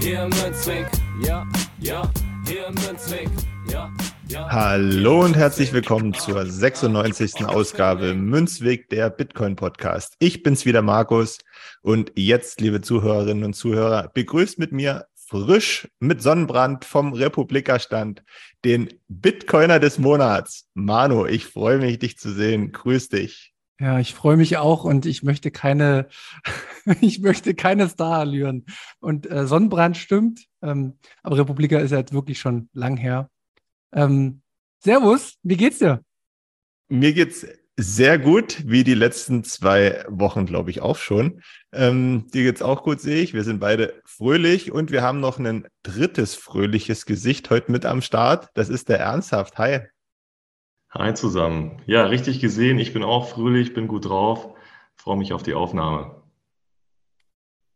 Hier im Münzweg, ja, ja, hier im Münzweg, ja. Ja. Hallo und herzlich willkommen zur 96. Ausgabe Münzweg der Bitcoin Podcast. Ich bin's wieder Markus und jetzt, liebe Zuhörerinnen und Zuhörer, begrüßt mit mir frisch mit Sonnenbrand vom Republikastand den Bitcoiner des Monats. Manu, ich freue mich, dich zu sehen. Grüß dich. Ja, ich freue mich auch und ich möchte keine, ich möchte keine Starallüren. Und äh, Sonnenbrand stimmt, ähm, aber Republika ist jetzt wirklich schon lang her. Ähm, servus, wie geht's dir? Mir geht's sehr gut, wie die letzten zwei Wochen, glaube ich, auch schon. Ähm, dir geht's auch gut, sehe ich. Wir sind beide fröhlich und wir haben noch ein drittes fröhliches Gesicht heute mit am Start. Das ist der Ernsthaft. Hi. Hi zusammen. Ja, richtig gesehen. Ich bin auch fröhlich, bin gut drauf. Freue mich auf die Aufnahme.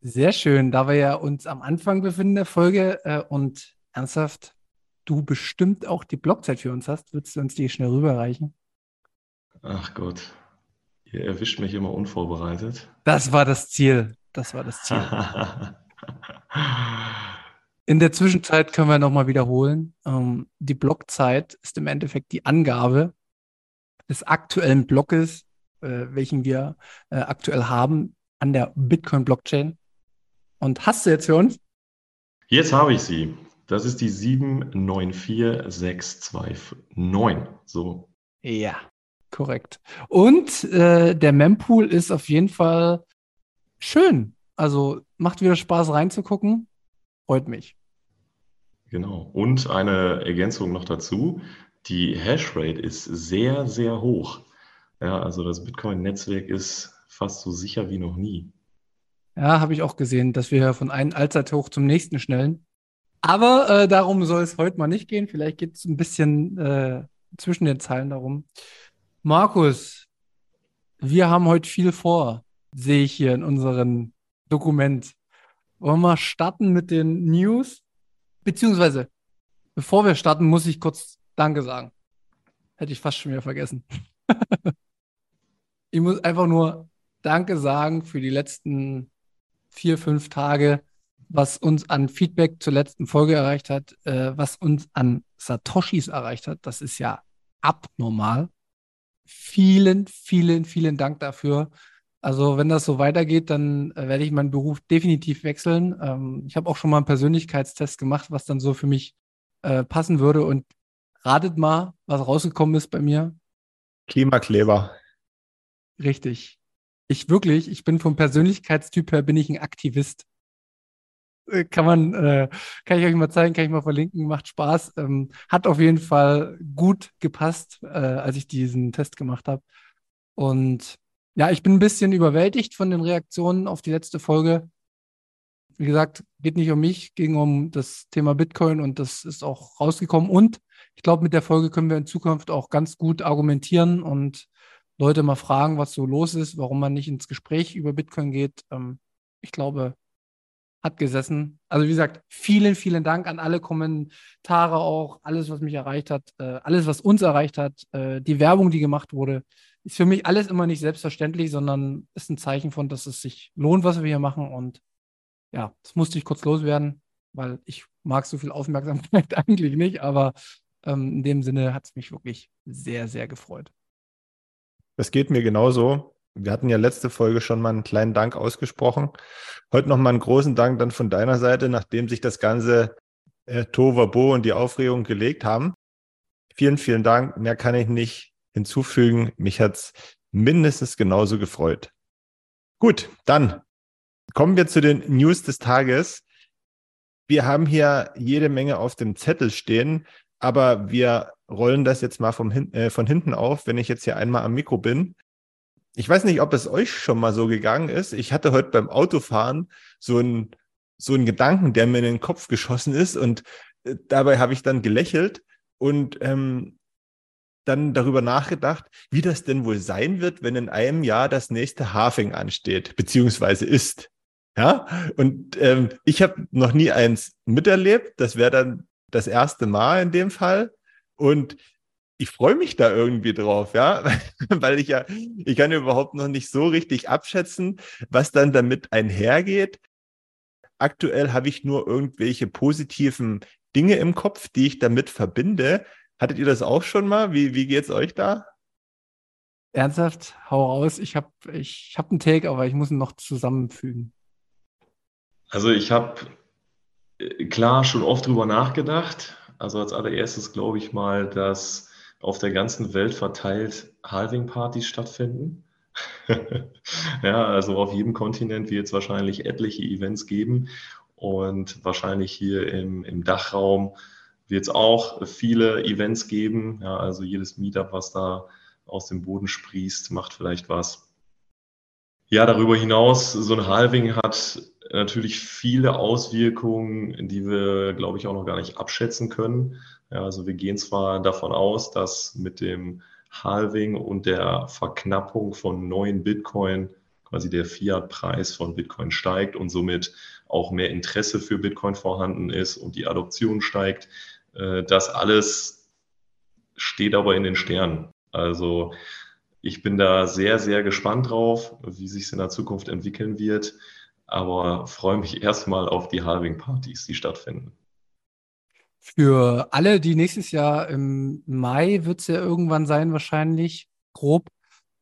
Sehr schön. Da wir ja uns am Anfang befinden der Folge äh, und ernsthaft, du bestimmt auch die Blockzeit für uns hast, würdest du uns die schnell rüberreichen? Ach Gott, ihr erwischt mich immer unvorbereitet. Das war das Ziel. Das war das Ziel. In der Zwischenzeit können wir nochmal wiederholen. Ähm, die Blockzeit ist im Endeffekt die Angabe des aktuellen Blockes, äh, welchen wir äh, aktuell haben an der Bitcoin-Blockchain. Und hast du jetzt für uns? Jetzt habe ich sie. Das ist die 794629. So. Ja, korrekt. Und äh, der Mempool ist auf jeden Fall schön. Also macht wieder Spaß reinzugucken. Freut mich. Genau. Und eine Ergänzung noch dazu. Die Hashrate ist sehr, sehr hoch. Ja, also das Bitcoin-Netzwerk ist fast so sicher wie noch nie. Ja, habe ich auch gesehen, dass wir von einem Allzeithoch zum nächsten schnellen. Aber äh, darum soll es heute mal nicht gehen. Vielleicht geht es ein bisschen äh, zwischen den Zeilen darum. Markus, wir haben heute viel vor, sehe ich hier in unserem Dokument. Wollen wir starten mit den News? Beziehungsweise, bevor wir starten, muss ich kurz Danke sagen. Hätte ich fast schon wieder vergessen. ich muss einfach nur Danke sagen für die letzten vier, fünf Tage, was uns an Feedback zur letzten Folge erreicht hat, äh, was uns an Satoshis erreicht hat. Das ist ja abnormal. Vielen, vielen, vielen Dank dafür. Also wenn das so weitergeht, dann äh, werde ich meinen Beruf definitiv wechseln. Ähm, ich habe auch schon mal einen Persönlichkeitstest gemacht, was dann so für mich äh, passen würde. Und ratet mal, was rausgekommen ist bei mir. Klimakleber. Richtig. Ich wirklich, ich bin vom Persönlichkeitstyp her, bin ich ein Aktivist. Äh, kann man, äh, kann ich euch mal zeigen, kann ich mal verlinken, macht Spaß. Ähm, hat auf jeden Fall gut gepasst, äh, als ich diesen Test gemacht habe. Und ja, ich bin ein bisschen überwältigt von den Reaktionen auf die letzte Folge. Wie gesagt, geht nicht um mich, ging um das Thema Bitcoin und das ist auch rausgekommen. Und ich glaube, mit der Folge können wir in Zukunft auch ganz gut argumentieren und Leute mal fragen, was so los ist, warum man nicht ins Gespräch über Bitcoin geht. Ähm, ich glaube, hat gesessen. Also wie gesagt, vielen, vielen Dank an alle Kommentare auch, alles, was mich erreicht hat, äh, alles, was uns erreicht hat, äh, die Werbung, die gemacht wurde ist für mich alles immer nicht selbstverständlich, sondern ist ein Zeichen von, dass es sich lohnt, was wir hier machen. Und ja, das musste ich kurz loswerden, weil ich mag so viel Aufmerksamkeit eigentlich nicht, aber ähm, in dem Sinne hat es mich wirklich sehr, sehr gefreut. Das geht mir genauso. Wir hatten ja letzte Folge schon mal einen kleinen Dank ausgesprochen. Heute nochmal einen großen Dank dann von deiner Seite, nachdem sich das ganze äh, Tovabo und die Aufregung gelegt haben. Vielen, vielen Dank. Mehr kann ich nicht hinzufügen. Mich hat es mindestens genauso gefreut. Gut, dann kommen wir zu den News des Tages. Wir haben hier jede Menge auf dem Zettel stehen, aber wir rollen das jetzt mal vom, äh, von hinten auf, wenn ich jetzt hier einmal am Mikro bin. Ich weiß nicht, ob es euch schon mal so gegangen ist. Ich hatte heute beim Autofahren so ein so Gedanken, der mir in den Kopf geschossen ist und äh, dabei habe ich dann gelächelt und ähm, dann darüber nachgedacht, wie das denn wohl sein wird, wenn in einem Jahr das nächste Hafing ansteht, beziehungsweise ist. Ja, und ähm, ich habe noch nie eins miterlebt. Das wäre dann das erste Mal in dem Fall. Und ich freue mich da irgendwie drauf, ja, weil ich ja, ich kann überhaupt noch nicht so richtig abschätzen, was dann damit einhergeht. Aktuell habe ich nur irgendwelche positiven Dinge im Kopf, die ich damit verbinde. Hattet ihr das auch schon mal? Wie, wie es euch da? Ernsthaft, hau raus. Ich habe ich hab einen Take, aber ich muss ihn noch zusammenfügen. Also ich habe äh, klar schon oft drüber nachgedacht. Also als allererstes glaube ich mal, dass auf der ganzen Welt verteilt Halving-Partys stattfinden. ja, also auf jedem Kontinent wird es wahrscheinlich etliche Events geben und wahrscheinlich hier im, im Dachraum wird es auch viele Events geben. Ja, also jedes Meetup, was da aus dem Boden sprießt, macht vielleicht was. Ja, darüber hinaus, so ein Halving hat natürlich viele Auswirkungen, die wir, glaube ich, auch noch gar nicht abschätzen können. Ja, also wir gehen zwar davon aus, dass mit dem Halving und der Verknappung von neuen Bitcoin quasi der Fiat-Preis von Bitcoin steigt und somit auch mehr Interesse für Bitcoin vorhanden ist und die Adoption steigt. Äh, das alles steht aber in den Sternen. Also ich bin da sehr, sehr gespannt drauf, wie sich es in der Zukunft entwickeln wird, aber freue mich erstmal auf die Halving-Partys, die stattfinden. Für alle, die nächstes Jahr im Mai wird es ja irgendwann sein, wahrscheinlich grob,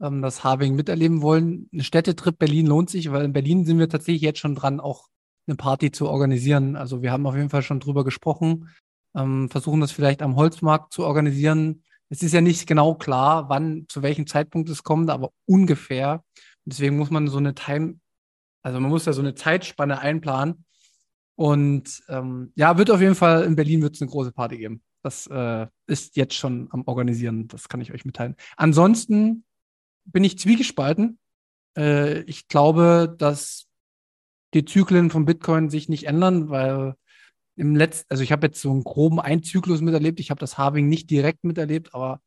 ähm, das Harving miterleben wollen. Ein Städtetrip Berlin lohnt sich, weil in Berlin sind wir tatsächlich jetzt schon dran, auch eine Party zu organisieren. Also wir haben auf jeden Fall schon drüber gesprochen, ähm, versuchen das vielleicht am Holzmarkt zu organisieren. Es ist ja nicht genau klar, wann, zu welchem Zeitpunkt es kommt, aber ungefähr. Deswegen muss man so eine Time, also man muss ja so eine Zeitspanne einplanen und ähm, ja, wird auf jeden Fall in Berlin wird es eine große Party geben. Das äh, ist jetzt schon am Organisieren, das kann ich euch mitteilen. Ansonsten bin ich zwiegespalten. Äh, ich glaube, dass die Zyklen von Bitcoin sich nicht ändern, weil im letzten, also ich habe jetzt so einen groben Einzyklus miterlebt. Ich habe das Harving nicht direkt miterlebt, aber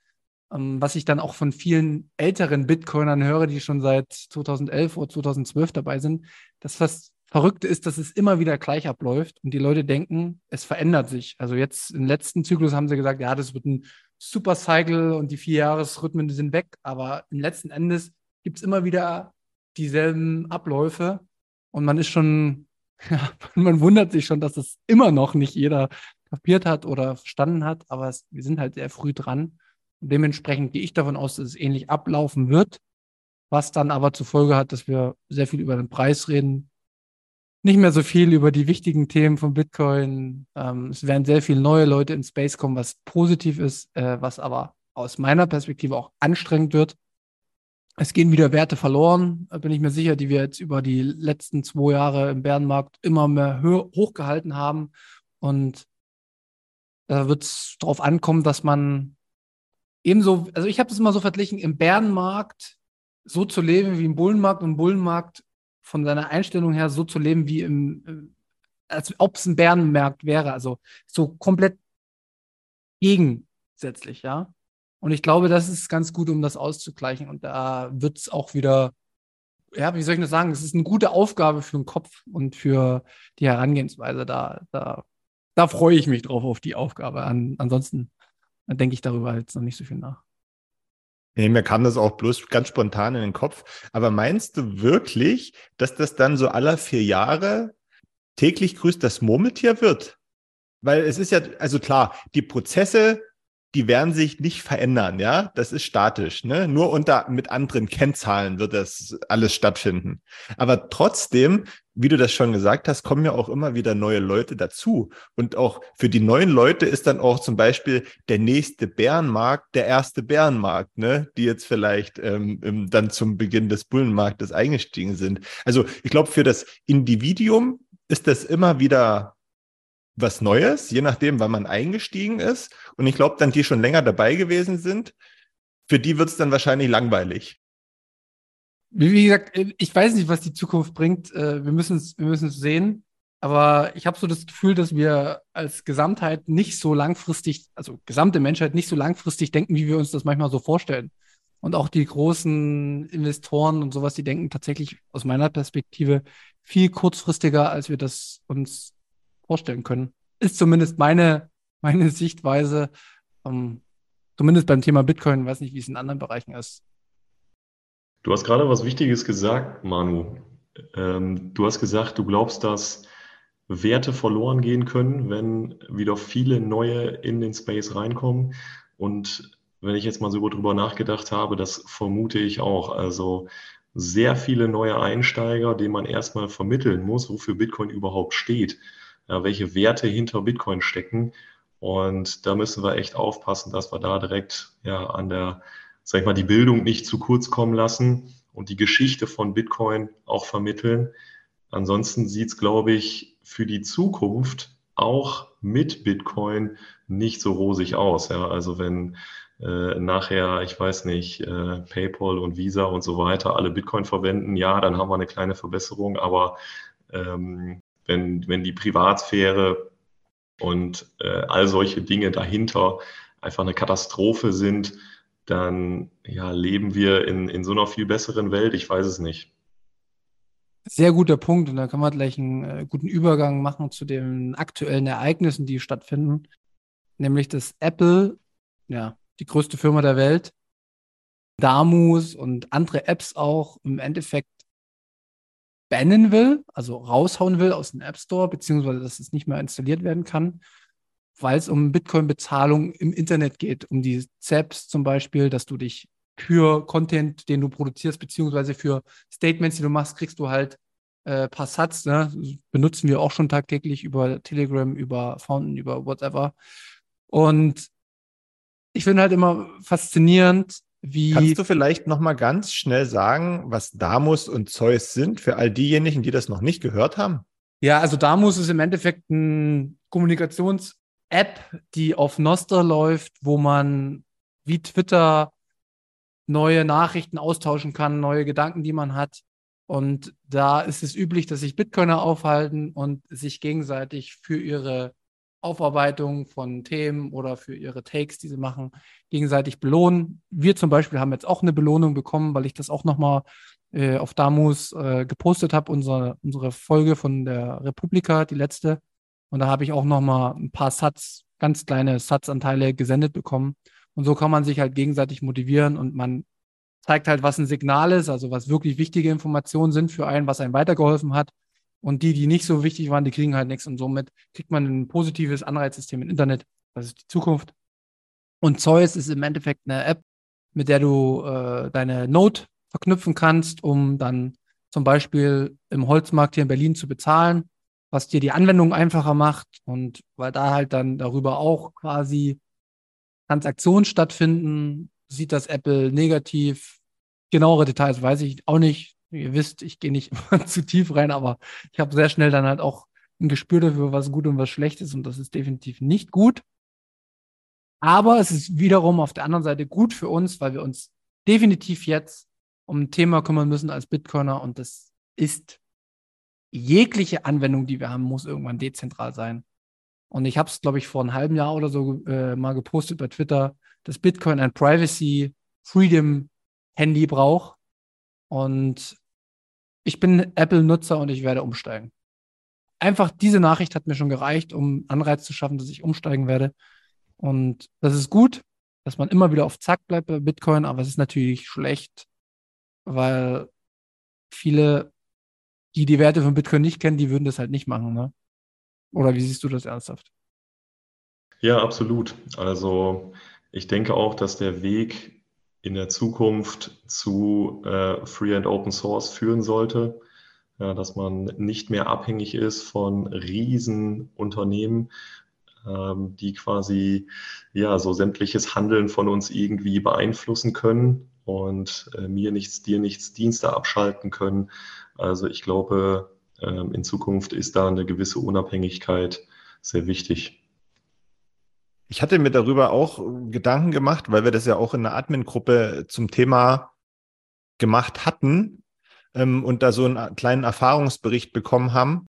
ähm, was ich dann auch von vielen älteren Bitcoinern höre, die schon seit 2011 oder 2012 dabei sind, dass fast Verrückte ist, dass es immer wieder gleich abläuft und die Leute denken, es verändert sich. Also jetzt im letzten Zyklus haben sie gesagt, ja, das wird ein Super Cycle und die vier Jahresrhythmen sind weg, aber im letzten Endes gibt es immer wieder dieselben Abläufe und man ist schon, ja, man wundert sich schon, dass das immer noch nicht jeder kapiert hat oder verstanden hat, aber es, wir sind halt sehr früh dran. Und dementsprechend gehe ich davon aus, dass es ähnlich ablaufen wird, was dann aber zur Folge hat, dass wir sehr viel über den Preis reden, nicht mehr so viel über die wichtigen Themen von Bitcoin. Ähm, es werden sehr viele neue Leute in Space kommen, was positiv ist, äh, was aber aus meiner Perspektive auch anstrengend wird. Es gehen wieder Werte verloren, bin ich mir sicher, die wir jetzt über die letzten zwei Jahre im Bärenmarkt immer mehr hochgehalten haben. Und da wird es darauf ankommen, dass man ebenso, also ich habe es immer so verglichen, im Bärenmarkt so zu leben wie im Bullenmarkt und im Bullenmarkt von seiner Einstellung her so zu leben wie im, äh, als ob es ein Bärenmarkt wäre. Also so komplett gegensätzlich, ja. Und ich glaube, das ist ganz gut, um das auszugleichen. Und da wird es auch wieder, ja, wie soll ich das sagen? Es ist eine gute Aufgabe für den Kopf und für die Herangehensweise. Da, da, da freue ich mich drauf auf die Aufgabe. An, ansonsten denke ich darüber jetzt noch nicht so viel nach. Nee, mir kam das auch bloß ganz spontan in den Kopf. Aber meinst du wirklich, dass das dann so aller vier Jahre täglich grüßt das Murmeltier wird? Weil es ist ja, also klar, die Prozesse die werden sich nicht verändern, ja. Das ist statisch, ne? Nur unter mit anderen Kennzahlen wird das alles stattfinden. Aber trotzdem, wie du das schon gesagt hast, kommen ja auch immer wieder neue Leute dazu. Und auch für die neuen Leute ist dann auch zum Beispiel der nächste Bärenmarkt der erste Bärenmarkt, ne? Die jetzt vielleicht ähm, dann zum Beginn des Bullenmarktes eingestiegen sind. Also ich glaube, für das Individuum ist das immer wieder was Neues, je nachdem, wann man eingestiegen ist. Und ich glaube, dann die schon länger dabei gewesen sind, für die wird es dann wahrscheinlich langweilig. Wie gesagt, ich weiß nicht, was die Zukunft bringt. Äh, wir müssen es wir sehen. Aber ich habe so das Gefühl, dass wir als Gesamtheit nicht so langfristig, also gesamte Menschheit nicht so langfristig denken, wie wir uns das manchmal so vorstellen. Und auch die großen Investoren und sowas, die denken tatsächlich aus meiner Perspektive viel kurzfristiger, als wir das uns vorstellen können. Ist zumindest meine, meine Sichtweise, ähm, zumindest beim Thema Bitcoin, ich weiß nicht, wie es in anderen Bereichen ist. Du hast gerade was Wichtiges gesagt, Manu. Ähm, du hast gesagt, du glaubst, dass Werte verloren gehen können, wenn wieder viele neue in den Space reinkommen. Und wenn ich jetzt mal so drüber nachgedacht habe, das vermute ich auch. Also sehr viele neue Einsteiger, denen man erstmal vermitteln muss, wofür Bitcoin überhaupt steht, ja, welche Werte hinter Bitcoin stecken. Und da müssen wir echt aufpassen, dass wir da direkt ja an der, sag ich mal, die Bildung nicht zu kurz kommen lassen und die Geschichte von Bitcoin auch vermitteln. Ansonsten sieht es, glaube ich, für die Zukunft auch mit Bitcoin nicht so rosig aus. Ja? Also wenn äh, nachher, ich weiß nicht, äh, PayPal und Visa und so weiter alle Bitcoin verwenden, ja, dann haben wir eine kleine Verbesserung. Aber ähm, wenn, wenn die Privatsphäre und äh, all solche Dinge dahinter einfach eine Katastrophe sind, dann ja, leben wir in, in so einer viel besseren Welt. Ich weiß es nicht. Sehr guter Punkt. Und da kann man gleich einen äh, guten Übergang machen zu den aktuellen Ereignissen, die stattfinden. Nämlich, dass Apple, ja, die größte Firma der Welt, Damus und andere Apps auch im Endeffekt bannen will, also raushauen will aus dem App Store, beziehungsweise dass es nicht mehr installiert werden kann, weil es um Bitcoin-Bezahlung im Internet geht, um die ZAPs zum Beispiel, dass du dich für Content, den du produzierst, beziehungsweise für Statements, die du machst, kriegst du halt äh, paar Satz. Ne? Benutzen wir auch schon tagtäglich über Telegram, über Fountain, über whatever. Und ich finde halt immer faszinierend, wie. Kannst du vielleicht noch mal ganz schnell sagen, was Damus und Zeus sind für all diejenigen, die das noch nicht gehört haben? Ja, also Damus ist im Endeffekt ein Kommunikations-App, die auf Noster läuft, wo man wie Twitter neue Nachrichten austauschen kann, neue Gedanken, die man hat. Und da ist es üblich, dass sich Bitcoiner aufhalten und sich gegenseitig für ihre Aufarbeitung von Themen oder für ihre Takes, die sie machen, gegenseitig belohnen. Wir zum Beispiel haben jetzt auch eine Belohnung bekommen, weil ich das auch nochmal äh, auf Damus äh, gepostet habe, unsere, unsere Folge von der Republika, die letzte. Und da habe ich auch nochmal ein paar Satz, ganz kleine Satzanteile gesendet bekommen. Und so kann man sich halt gegenseitig motivieren und man zeigt halt, was ein Signal ist, also was wirklich wichtige Informationen sind für einen, was einem weitergeholfen hat. Und die, die nicht so wichtig waren, die kriegen halt nichts. Und somit kriegt man ein positives Anreizsystem im Internet. Das ist die Zukunft. Und Zeus ist im Endeffekt eine App, mit der du äh, deine Note verknüpfen kannst, um dann zum Beispiel im Holzmarkt hier in Berlin zu bezahlen, was dir die Anwendung einfacher macht. Und weil da halt dann darüber auch quasi Transaktionen stattfinden, sieht das Apple negativ. Genauere Details weiß ich auch nicht. Ihr wisst, ich gehe nicht immer zu tief rein, aber ich habe sehr schnell dann halt auch ein Gespür dafür, was gut und was schlecht ist. Und das ist definitiv nicht gut. Aber es ist wiederum auf der anderen Seite gut für uns, weil wir uns definitiv jetzt um ein Thema kümmern müssen als Bitcoiner. Und das ist jegliche Anwendung, die wir haben, muss irgendwann dezentral sein. Und ich habe es, glaube ich, vor einem halben Jahr oder so äh, mal gepostet bei Twitter, dass Bitcoin ein Privacy Freedom Handy braucht. Und ich bin Apple-Nutzer und ich werde umsteigen. Einfach diese Nachricht hat mir schon gereicht, um Anreiz zu schaffen, dass ich umsteigen werde. Und das ist gut, dass man immer wieder auf Zack bleibt bei Bitcoin, aber es ist natürlich schlecht, weil viele, die die Werte von Bitcoin nicht kennen, die würden das halt nicht machen. Ne? Oder wie siehst du das ernsthaft? Ja, absolut. Also ich denke auch, dass der Weg in der Zukunft zu äh, Free and Open Source führen sollte, ja, dass man nicht mehr abhängig ist von Riesenunternehmen, ähm, die quasi ja so sämtliches Handeln von uns irgendwie beeinflussen können und äh, mir nichts, dir nichts Dienste abschalten können. Also ich glaube, ähm, in Zukunft ist da eine gewisse Unabhängigkeit sehr wichtig. Ich hatte mir darüber auch Gedanken gemacht, weil wir das ja auch in der Admin-Gruppe zum Thema gemacht hatten ähm, und da so einen kleinen Erfahrungsbericht bekommen haben.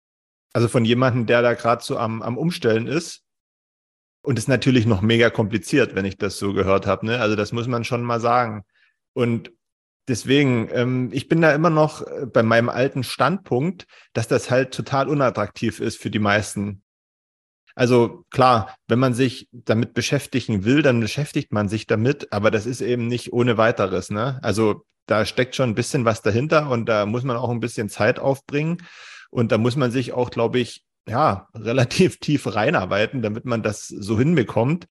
Also von jemandem, der da gerade so am, am Umstellen ist. Und ist natürlich noch mega kompliziert, wenn ich das so gehört habe. Ne? Also das muss man schon mal sagen. Und deswegen, ähm, ich bin da immer noch äh, bei meinem alten Standpunkt, dass das halt total unattraktiv ist für die meisten. Also klar, wenn man sich damit beschäftigen will, dann beschäftigt man sich damit, aber das ist eben nicht ohne weiteres. Ne? Also da steckt schon ein bisschen was dahinter und da muss man auch ein bisschen Zeit aufbringen. Und da muss man sich auch, glaube ich, ja, relativ tief reinarbeiten, damit man das so hinbekommt.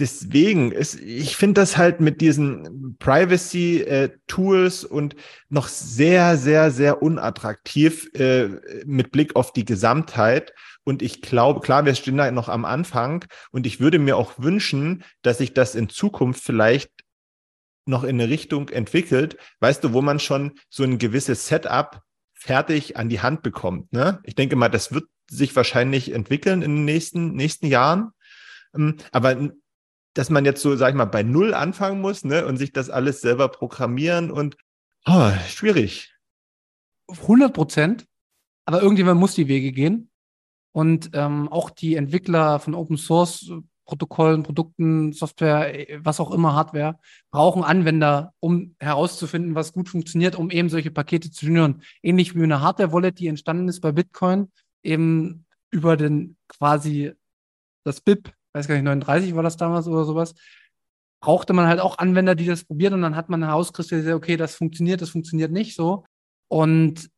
Deswegen ist, ich finde das halt mit diesen Privacy-Tools äh, und noch sehr, sehr, sehr unattraktiv äh, mit Blick auf die Gesamtheit. Und ich glaube, klar, wir stehen da noch am Anfang und ich würde mir auch wünschen, dass sich das in Zukunft vielleicht noch in eine Richtung entwickelt, weißt du, wo man schon so ein gewisses Setup fertig an die Hand bekommt. Ne? Ich denke mal, das wird sich wahrscheinlich entwickeln in den nächsten, nächsten Jahren. Ähm, aber dass man jetzt so, sag ich mal, bei Null anfangen muss ne, und sich das alles selber programmieren und oh, schwierig. 100 Prozent. Aber irgendjemand muss die Wege gehen. Und ähm, auch die Entwickler von Open Source Protokollen, Produkten, Software, äh, was auch immer, Hardware, brauchen Anwender, um herauszufinden, was gut funktioniert, um eben solche Pakete zu schnüren. Ähnlich wie eine Hardware-Wallet, die entstanden ist bei Bitcoin, eben über den quasi das BIP, weiß gar nicht, 39 war das damals oder sowas, brauchte man halt auch Anwender, die das probieren und dann hat man herauskristallisiert, okay, das funktioniert, das funktioniert nicht so. Und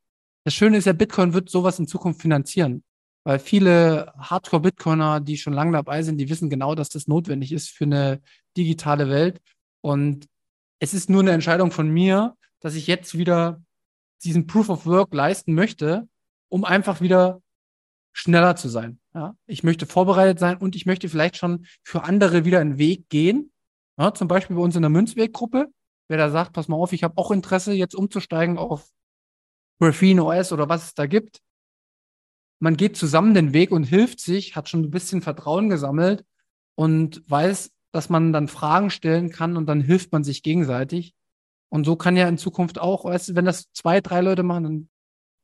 das Schöne ist ja, Bitcoin wird sowas in Zukunft finanzieren. Weil viele Hardcore-Bitcoiner, die schon lange dabei sind, die wissen genau, dass das notwendig ist für eine digitale Welt. Und es ist nur eine Entscheidung von mir, dass ich jetzt wieder diesen Proof of Work leisten möchte, um einfach wieder schneller zu sein. Ja? Ich möchte vorbereitet sein und ich möchte vielleicht schon für andere wieder einen Weg gehen. Ja, zum Beispiel bei uns in der Münzweggruppe, wer da sagt, pass mal auf, ich habe auch Interesse, jetzt umzusteigen auf Graphene OS oder was es da gibt man geht zusammen den Weg und hilft sich, hat schon ein bisschen Vertrauen gesammelt und weiß, dass man dann Fragen stellen kann und dann hilft man sich gegenseitig. Und so kann ja in Zukunft auch, wenn das zwei, drei Leute machen, dann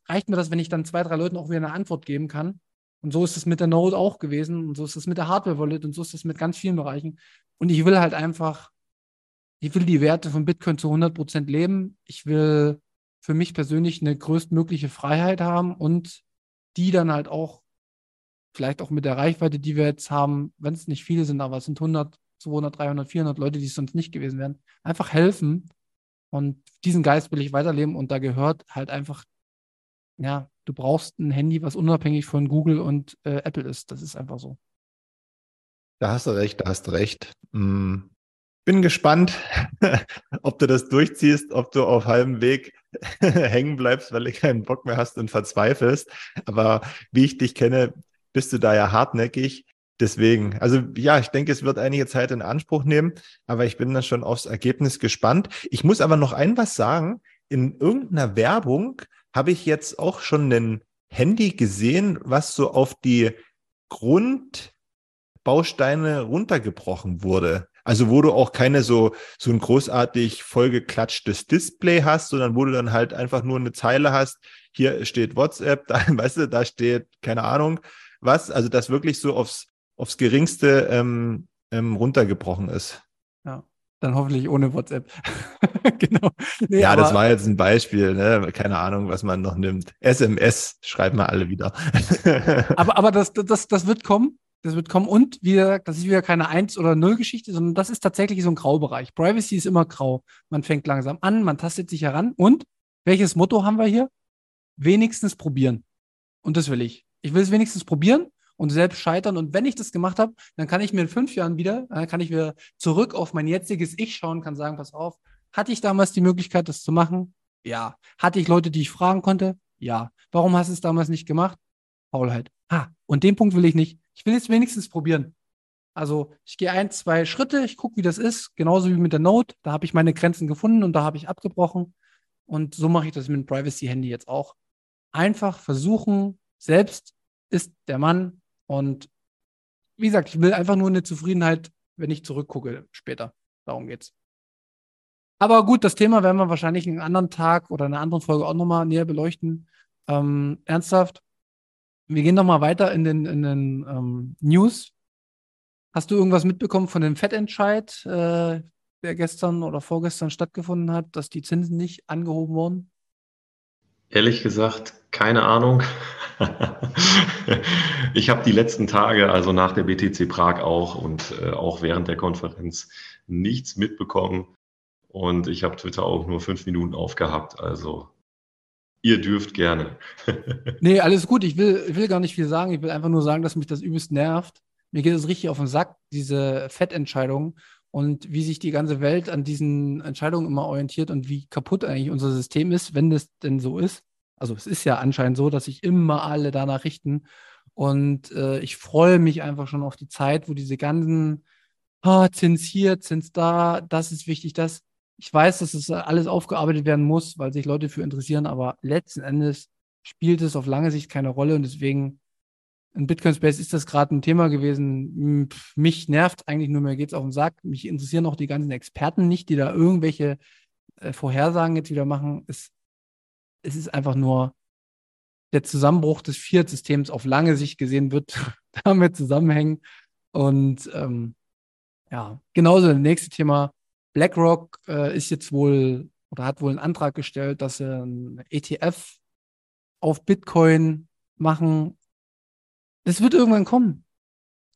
reicht mir das, wenn ich dann zwei, drei Leuten auch wieder eine Antwort geben kann. Und so ist es mit der Node auch gewesen und so ist es mit der Hardware-Wallet und so ist es mit ganz vielen Bereichen. Und ich will halt einfach, ich will die Werte von Bitcoin zu 100 Prozent leben. Ich will für mich persönlich eine größtmögliche Freiheit haben und die dann halt auch, vielleicht auch mit der Reichweite, die wir jetzt haben, wenn es nicht viele sind, aber es sind 100, 200, 300, 400 Leute, die es sonst nicht gewesen wären, einfach helfen. Und diesen Geist will ich weiterleben und da gehört halt einfach, ja, du brauchst ein Handy, was unabhängig von Google und äh, Apple ist. Das ist einfach so. Da hast du recht, da hast du recht. Hm. Bin gespannt, ob du das durchziehst, ob du auf halbem Weg hängen bleibst, weil du keinen Bock mehr hast und verzweifelst. Aber wie ich dich kenne, bist du da ja hartnäckig. Deswegen, also ja, ich denke, es wird einige Zeit in Anspruch nehmen, aber ich bin dann schon aufs Ergebnis gespannt. Ich muss aber noch ein was sagen. In irgendeiner Werbung habe ich jetzt auch schon ein Handy gesehen, was so auf die Grundbausteine runtergebrochen wurde. Also wo du auch keine so, so ein großartig vollgeklatschtes Display hast, sondern wo du dann halt einfach nur eine Zeile hast. Hier steht WhatsApp, da, weißt du, da steht, keine Ahnung, was. Also das wirklich so aufs, aufs Geringste ähm, ähm, runtergebrochen ist. Ja, dann hoffentlich ohne WhatsApp. genau. Nee, ja, das war jetzt ein Beispiel, ne? keine Ahnung, was man noch nimmt. SMS schreiben wir alle wieder. aber aber das, das, das wird kommen. Das wird kommen. Und wie gesagt, das ist wieder keine Eins- oder Null-Geschichte, sondern das ist tatsächlich so ein Graubereich. Privacy ist immer grau. Man fängt langsam an, man tastet sich heran. Und welches Motto haben wir hier? Wenigstens probieren. Und das will ich. Ich will es wenigstens probieren und selbst scheitern. Und wenn ich das gemacht habe, dann kann ich mir in fünf Jahren wieder, dann kann ich wieder zurück auf mein jetziges Ich schauen, kann sagen, pass auf, hatte ich damals die Möglichkeit, das zu machen? Ja. Hatte ich Leute, die ich fragen konnte? Ja. Warum hast du es damals nicht gemacht? Faulheit. Ah, und den Punkt will ich nicht. Ich will jetzt wenigstens probieren. Also ich gehe ein, zwei Schritte, ich gucke, wie das ist, genauso wie mit der Note. Da habe ich meine Grenzen gefunden und da habe ich abgebrochen. Und so mache ich das mit dem Privacy-Handy jetzt auch. Einfach versuchen, selbst ist der Mann. Und wie gesagt, ich will einfach nur eine Zufriedenheit, wenn ich zurückgucke später. Darum geht's. Aber gut, das Thema werden wir wahrscheinlich einen anderen Tag oder in einer anderen Folge auch nochmal näher beleuchten. Ähm, ernsthaft, Wir gehen nochmal weiter in den, in den ähm, News. Hast du irgendwas mitbekommen von dem Fettentscheid, äh, der gestern oder vorgestern stattgefunden hat, dass die Zinsen nicht angehoben wurden? Ehrlich gesagt, keine Ahnung. ich habe die letzten Tage, also nach der BTC Prag auch und äh, auch während der Konferenz, nichts mitbekommen. Und ich habe Twitter auch nur fünf Minuten aufgehabt. Also ihr dürft gerne. nee, alles gut. Ich will, ich will gar nicht viel sagen. Ich will einfach nur sagen, dass mich das übelst nervt. Mir geht es richtig auf den Sack, diese Fettentscheidungen und wie sich die ganze Welt an diesen Entscheidungen immer orientiert und wie kaputt eigentlich unser System ist, wenn das denn so ist. Also es ist ja anscheinend so, dass sich immer alle danach richten. Und äh, ich freue mich einfach schon auf die Zeit, wo diese ganzen oh, Zins hier, Zins da, das ist wichtig, das. Ich weiß, dass es alles aufgearbeitet werden muss, weil sich Leute für interessieren, aber letzten Endes spielt es auf lange Sicht keine Rolle und deswegen in Bitcoin Space ist das gerade ein Thema gewesen. Mich nervt eigentlich nur, geht es auf den Sack. Mich interessieren auch die ganzen Experten nicht, die da irgendwelche äh, Vorhersagen jetzt wieder machen. Es, es ist einfach nur der Zusammenbruch des Fiat-Systems auf lange Sicht gesehen wird damit zusammenhängen. Und ähm, ja, genauso das nächste Thema. BlackRock äh, ist jetzt wohl oder hat wohl einen Antrag gestellt, dass sie ein ETF auf Bitcoin machen das wird irgendwann kommen.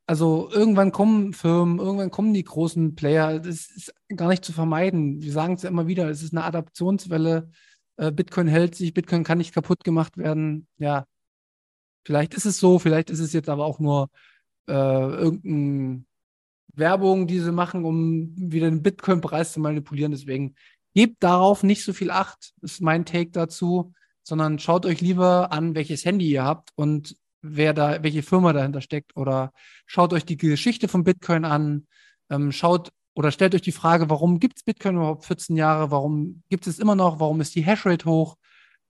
Also irgendwann kommen Firmen, irgendwann kommen die großen Player. Das ist gar nicht zu vermeiden. Wir sagen es ja immer wieder, es ist eine Adaptionswelle. Äh, Bitcoin hält sich, Bitcoin kann nicht kaputt gemacht werden. Ja, vielleicht ist es so, vielleicht ist es jetzt aber auch nur äh, irgendeine Werbung, die sie machen, um wieder den Bitcoin-Preis zu manipulieren. Deswegen gebt darauf nicht so viel Acht, ist mein Take dazu, sondern schaut euch lieber an, welches Handy ihr habt und wer da, welche Firma dahinter steckt oder schaut euch die Geschichte von Bitcoin an, ähm, schaut oder stellt euch die Frage, warum gibt es Bitcoin überhaupt 14 Jahre, warum gibt es immer noch, warum ist die Hashrate hoch?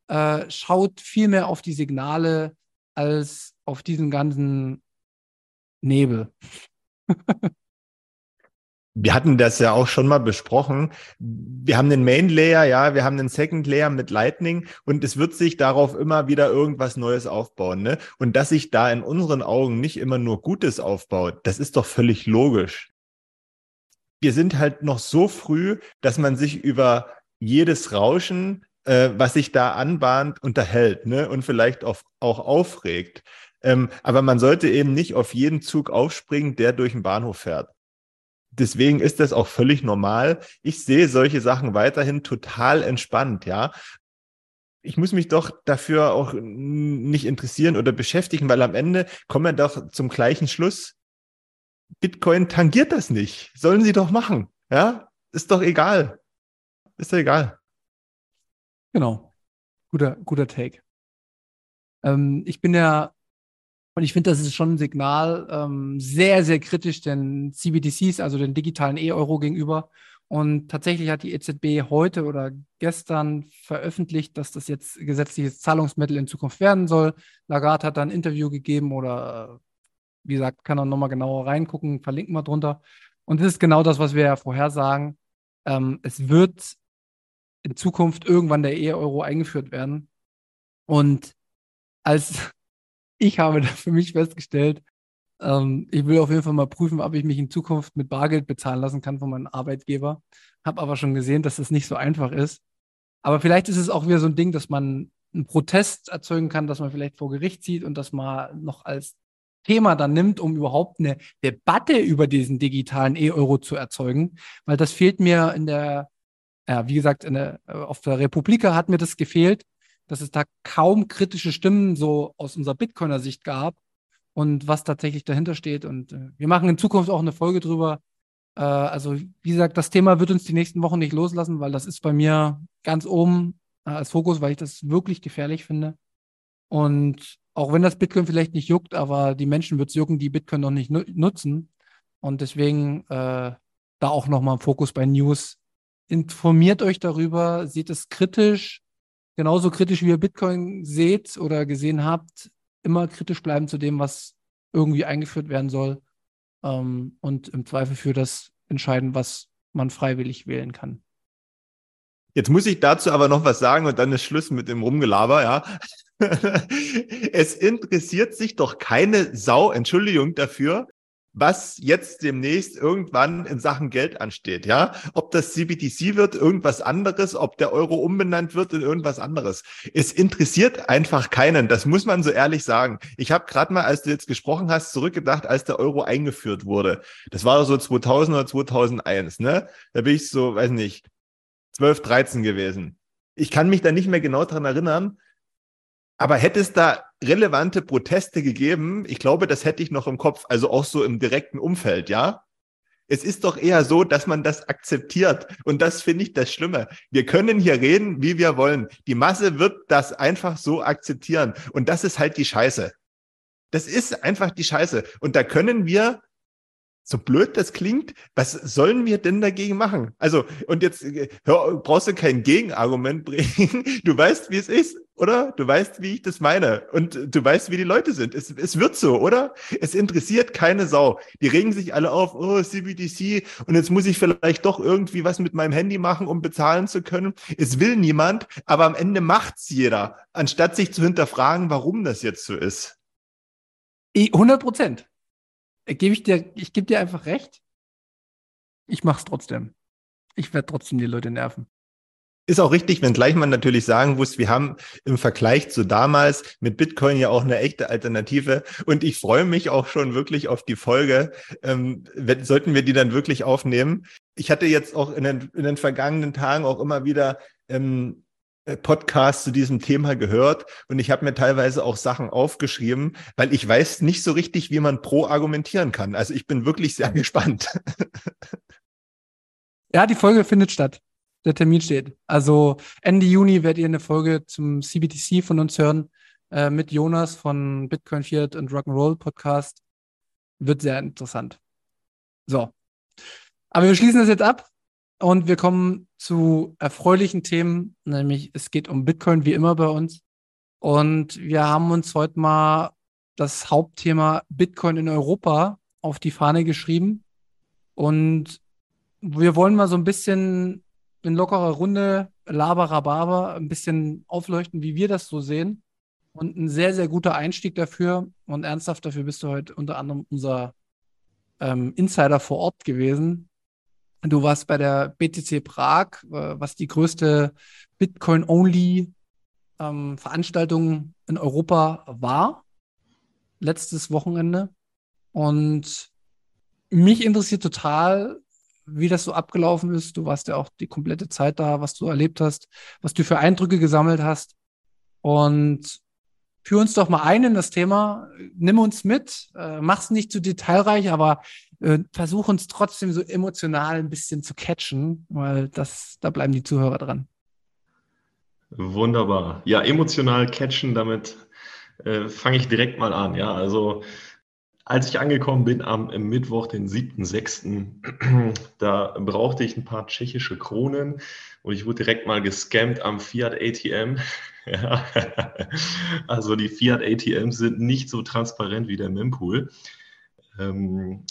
Äh, schaut viel mehr auf die Signale als auf diesen ganzen Nebel. wir hatten das ja auch schon mal besprochen. Wir haben den Main Layer, ja, wir haben den Second Layer mit Lightning und es wird sich darauf immer wieder irgendwas Neues aufbauen, ne? Und dass sich da in unseren Augen nicht immer nur Gutes aufbaut, das ist doch völlig logisch. Wir sind halt noch so früh, dass man sich über jedes Rauschen, äh, was sich da anbahnt, unterhält, ne? Und vielleicht auch, auch aufregt. Ähm, aber man sollte eben nicht auf jeden Zug aufspringen, der durch den Bahnhof fährt deswegen ist das auch völlig normal. Ich sehe solche Sachen weiterhin total entspannt, ja. Ich muss mich doch dafür auch nicht interessieren oder beschäftigen, weil am Ende kommen wir doch zum gleichen Schluss. Bitcoin tangiert das nicht. Sollen sie doch machen. Ja, ist doch egal. Ist doch egal. Genau. Guter, guter Take. Ähm, ich bin ja und ich finde, das ist schon ein Signal ähm, sehr, sehr kritisch den CBDCs, also den digitalen E-Euro gegenüber. Und tatsächlich hat die EZB heute oder gestern veröffentlicht, dass das jetzt gesetzliches Zahlungsmittel in Zukunft werden soll. Lagarde hat da ein Interview gegeben oder wie gesagt, kann man nochmal genauer reingucken, verlinken wir drunter. Und das ist genau das, was wir ja vorhersagen. Ähm, es wird in Zukunft irgendwann der E-Euro eingeführt werden. Und als ich habe da für mich festgestellt, ähm, ich will auf jeden Fall mal prüfen, ob ich mich in Zukunft mit Bargeld bezahlen lassen kann von meinem Arbeitgeber. Habe aber schon gesehen, dass das nicht so einfach ist. Aber vielleicht ist es auch wieder so ein Ding, dass man einen Protest erzeugen kann, dass man vielleicht vor Gericht zieht und das mal noch als Thema dann nimmt, um überhaupt eine Debatte über diesen digitalen E-Euro zu erzeugen. Weil das fehlt mir in der, ja, wie gesagt, der, auf der Republika hat mir das gefehlt dass es da kaum kritische Stimmen so aus unserer Bitcoiner Sicht gab und was tatsächlich dahinter steht. Und äh, wir machen in Zukunft auch eine Folge drüber. Äh, also, wie gesagt, das Thema wird uns die nächsten Wochen nicht loslassen, weil das ist bei mir ganz oben äh, als Fokus, weil ich das wirklich gefährlich finde. Und auch wenn das Bitcoin vielleicht nicht juckt, aber die Menschen wird es jucken, die Bitcoin noch nicht nu nutzen. Und deswegen äh, da auch nochmal ein Fokus bei News. Informiert euch darüber, seht es kritisch, genauso kritisch wie ihr Bitcoin seht oder gesehen habt, immer kritisch bleiben zu dem, was irgendwie eingeführt werden soll ähm, und im Zweifel für das entscheiden, was man freiwillig wählen kann. Jetzt muss ich dazu aber noch was sagen und dann ist Schluss mit dem Rumgelaber, ja. es interessiert sich doch keine Sau, Entschuldigung dafür, was jetzt demnächst irgendwann in Sachen Geld ansteht, ja? Ob das CBDC wird, irgendwas anderes, ob der Euro umbenannt wird in irgendwas anderes. Es interessiert einfach keinen, das muss man so ehrlich sagen. Ich habe gerade mal, als du jetzt gesprochen hast, zurückgedacht, als der Euro eingeführt wurde. Das war so 2000 oder 2001, ne? Da bin ich so, weiß nicht, 12, 13 gewesen. Ich kann mich da nicht mehr genau dran erinnern, aber hätte es da relevante Proteste gegeben, ich glaube, das hätte ich noch im Kopf, also auch so im direkten Umfeld, ja? Es ist doch eher so, dass man das akzeptiert. Und das finde ich das Schlimme. Wir können hier reden, wie wir wollen. Die Masse wird das einfach so akzeptieren. Und das ist halt die Scheiße. Das ist einfach die Scheiße. Und da können wir so blöd das klingt, was sollen wir denn dagegen machen? Also, und jetzt äh, hör, brauchst du kein Gegenargument bringen. Du weißt, wie es ist, oder? Du weißt, wie ich das meine. Und du weißt, wie die Leute sind. Es, es wird so, oder? Es interessiert keine Sau. Die regen sich alle auf, oh, CBDC, und jetzt muss ich vielleicht doch irgendwie was mit meinem Handy machen, um bezahlen zu können. Es will niemand, aber am Ende macht's jeder, anstatt sich zu hinterfragen, warum das jetzt so ist. 100 Prozent. Gebe ich dir, ich gebe dir einfach recht. Ich mach's trotzdem. Ich werde trotzdem die Leute nerven. Ist auch richtig, wenn gleich man natürlich sagen muss, wir haben im Vergleich zu damals mit Bitcoin ja auch eine echte Alternative. Und ich freue mich auch schon wirklich auf die Folge. Ähm, sollten wir die dann wirklich aufnehmen? Ich hatte jetzt auch in den, in den vergangenen Tagen auch immer wieder ähm, äh, Podcast zu diesem Thema gehört und ich habe mir teilweise auch Sachen aufgeschrieben, weil ich weiß nicht so richtig, wie man pro argumentieren kann. Also ich bin wirklich sehr gespannt. Ja, die Folge findet statt. Der Termin steht. Also Ende Juni werdet ihr eine Folge zum CBTC von uns hören äh, mit Jonas von Bitcoin Fiat und Rock'n'Roll Podcast. Wird sehr interessant. So. Aber wir schließen das jetzt ab. Und wir kommen zu erfreulichen Themen, nämlich es geht um Bitcoin wie immer bei uns. Und wir haben uns heute mal das Hauptthema Bitcoin in Europa auf die Fahne geschrieben. Und wir wollen mal so ein bisschen in lockerer Runde, Laber ein bisschen aufleuchten, wie wir das so sehen. Und ein sehr, sehr guter Einstieg dafür. Und ernsthaft dafür bist du heute unter anderem unser ähm, Insider vor Ort gewesen. Du warst bei der BTC Prag, äh, was die größte Bitcoin-Only-Veranstaltung ähm, in Europa war, letztes Wochenende. Und mich interessiert total, wie das so abgelaufen ist. Du warst ja auch die komplette Zeit da, was du erlebt hast, was du für Eindrücke gesammelt hast. Und führ uns doch mal ein in das Thema, nimm uns mit, äh, mach's nicht zu detailreich, aber äh, versuch uns trotzdem so emotional ein bisschen zu catchen, weil das, da bleiben die Zuhörer dran. Wunderbar. Ja, emotional catchen, damit äh, fange ich direkt mal an. Ja, also als ich angekommen bin am Mittwoch, den 7.6., da brauchte ich ein paar tschechische Kronen und ich wurde direkt mal gescammt am Fiat ATM. Ja. Also die Fiat ATMs sind nicht so transparent wie der Mempool. Ähm,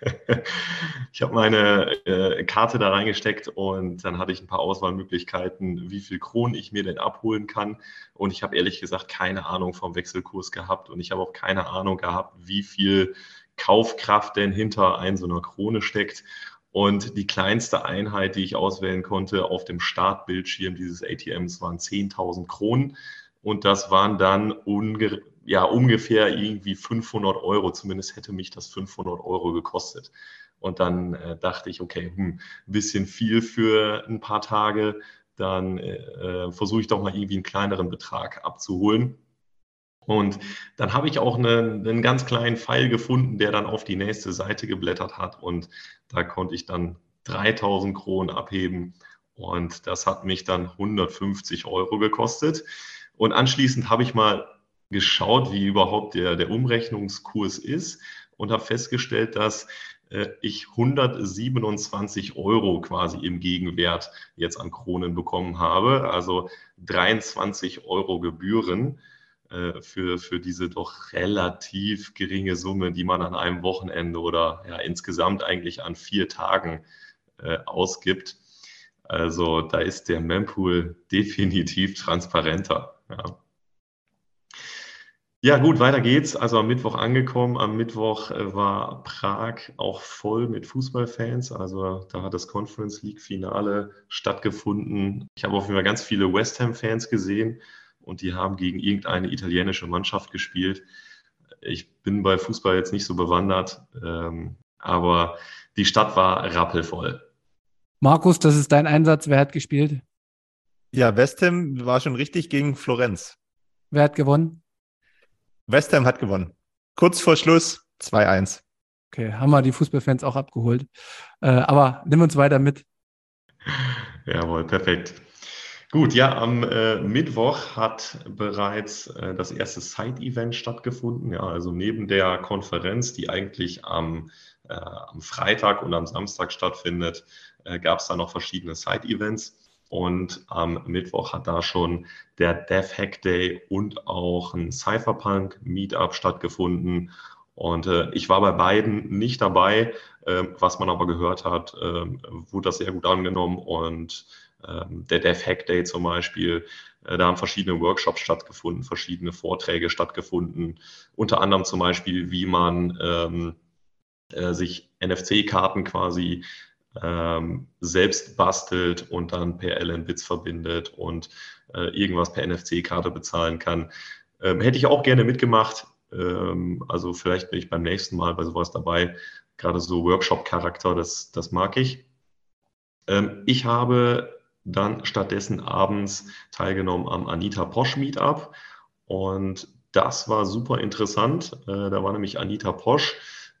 ich habe meine äh, Karte da reingesteckt und dann hatte ich ein paar Auswahlmöglichkeiten, wie viel Kronen ich mir denn abholen kann. Und ich habe ehrlich gesagt keine Ahnung vom Wechselkurs gehabt und ich habe auch keine Ahnung gehabt, wie viel Kaufkraft denn hinter ein so einer Krone steckt. Und die kleinste Einheit, die ich auswählen konnte auf dem Startbildschirm dieses ATMs, waren 10.000 Kronen. Und das waren dann ungefähr ja ungefähr irgendwie 500 Euro, zumindest hätte mich das 500 Euro gekostet. Und dann äh, dachte ich, okay, hm, ein bisschen viel für ein paar Tage, dann äh, äh, versuche ich doch mal irgendwie einen kleineren Betrag abzuholen. Und dann habe ich auch einen, einen ganz kleinen Pfeil gefunden, der dann auf die nächste Seite geblättert hat. Und da konnte ich dann 3000 Kronen abheben. Und das hat mich dann 150 Euro gekostet. Und anschließend habe ich mal geschaut, wie überhaupt der, der Umrechnungskurs ist und habe festgestellt, dass äh, ich 127 Euro quasi im Gegenwert jetzt an Kronen bekommen habe, also 23 Euro Gebühren äh, für, für diese doch relativ geringe Summe, die man an einem Wochenende oder ja, insgesamt eigentlich an vier Tagen äh, ausgibt. Also da ist der Mempool definitiv transparenter. Ja. Ja, gut, weiter geht's. Also am Mittwoch angekommen. Am Mittwoch äh, war Prag auch voll mit Fußballfans. Also da hat das Conference League Finale stattgefunden. Ich habe auf jeden Fall ganz viele West Ham Fans gesehen und die haben gegen irgendeine italienische Mannschaft gespielt. Ich bin bei Fußball jetzt nicht so bewandert, ähm, aber die Stadt war rappelvoll. Markus, das ist dein Einsatz. Wer hat gespielt? Ja, West Ham war schon richtig gegen Florenz. Wer hat gewonnen? West Ham hat gewonnen. Kurz vor Schluss 2-1. Okay, haben wir die Fußballfans auch abgeholt. Äh, aber nimm uns weiter mit. Jawohl, perfekt. Gut, ja, am äh, Mittwoch hat bereits äh, das erste Side-Event stattgefunden. Ja, also neben der Konferenz, die eigentlich am, äh, am Freitag und am Samstag stattfindet, äh, gab es da noch verschiedene Side-Events. Und am Mittwoch hat da schon der Dev Hack Day und auch ein Cypherpunk Meetup stattgefunden. Und äh, ich war bei beiden nicht dabei. Äh, was man aber gehört hat, äh, wurde das sehr gut angenommen. Und ähm, der Dev Hack Day zum Beispiel, äh, da haben verschiedene Workshops stattgefunden, verschiedene Vorträge stattgefunden. Unter anderem zum Beispiel, wie man ähm, äh, sich NFC-Karten quasi ähm, selbst bastelt und dann per LN-Bits verbindet und äh, irgendwas per NFC-Karte bezahlen kann. Ähm, hätte ich auch gerne mitgemacht. Ähm, also vielleicht bin ich beim nächsten Mal bei sowas dabei. Gerade so Workshop-Charakter, das, das mag ich. Ähm, ich habe dann stattdessen abends teilgenommen am Anita Posch Meetup und das war super interessant. Äh, da war nämlich Anita Posch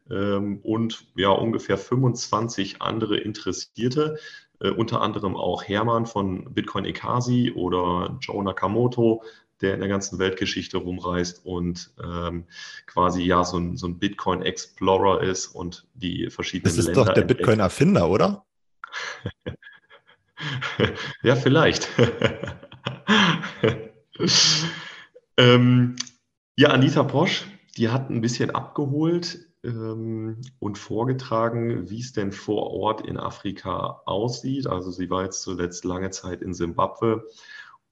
und ja ungefähr 25 andere Interessierte, äh, unter anderem auch Hermann von Bitcoin Ekasi oder Joe Nakamoto, der in der ganzen Weltgeschichte rumreist und ähm, quasi ja so ein, so ein Bitcoin Explorer ist und die verschiedenen. Das ist Länder doch der Bitcoin Erfinder, oder? ja, vielleicht. ähm, ja, Anita Posch, die hat ein bisschen abgeholt ähm, und vorgetragen, wie es denn vor Ort in Afrika aussieht. Also sie war jetzt zuletzt lange Zeit in Simbabwe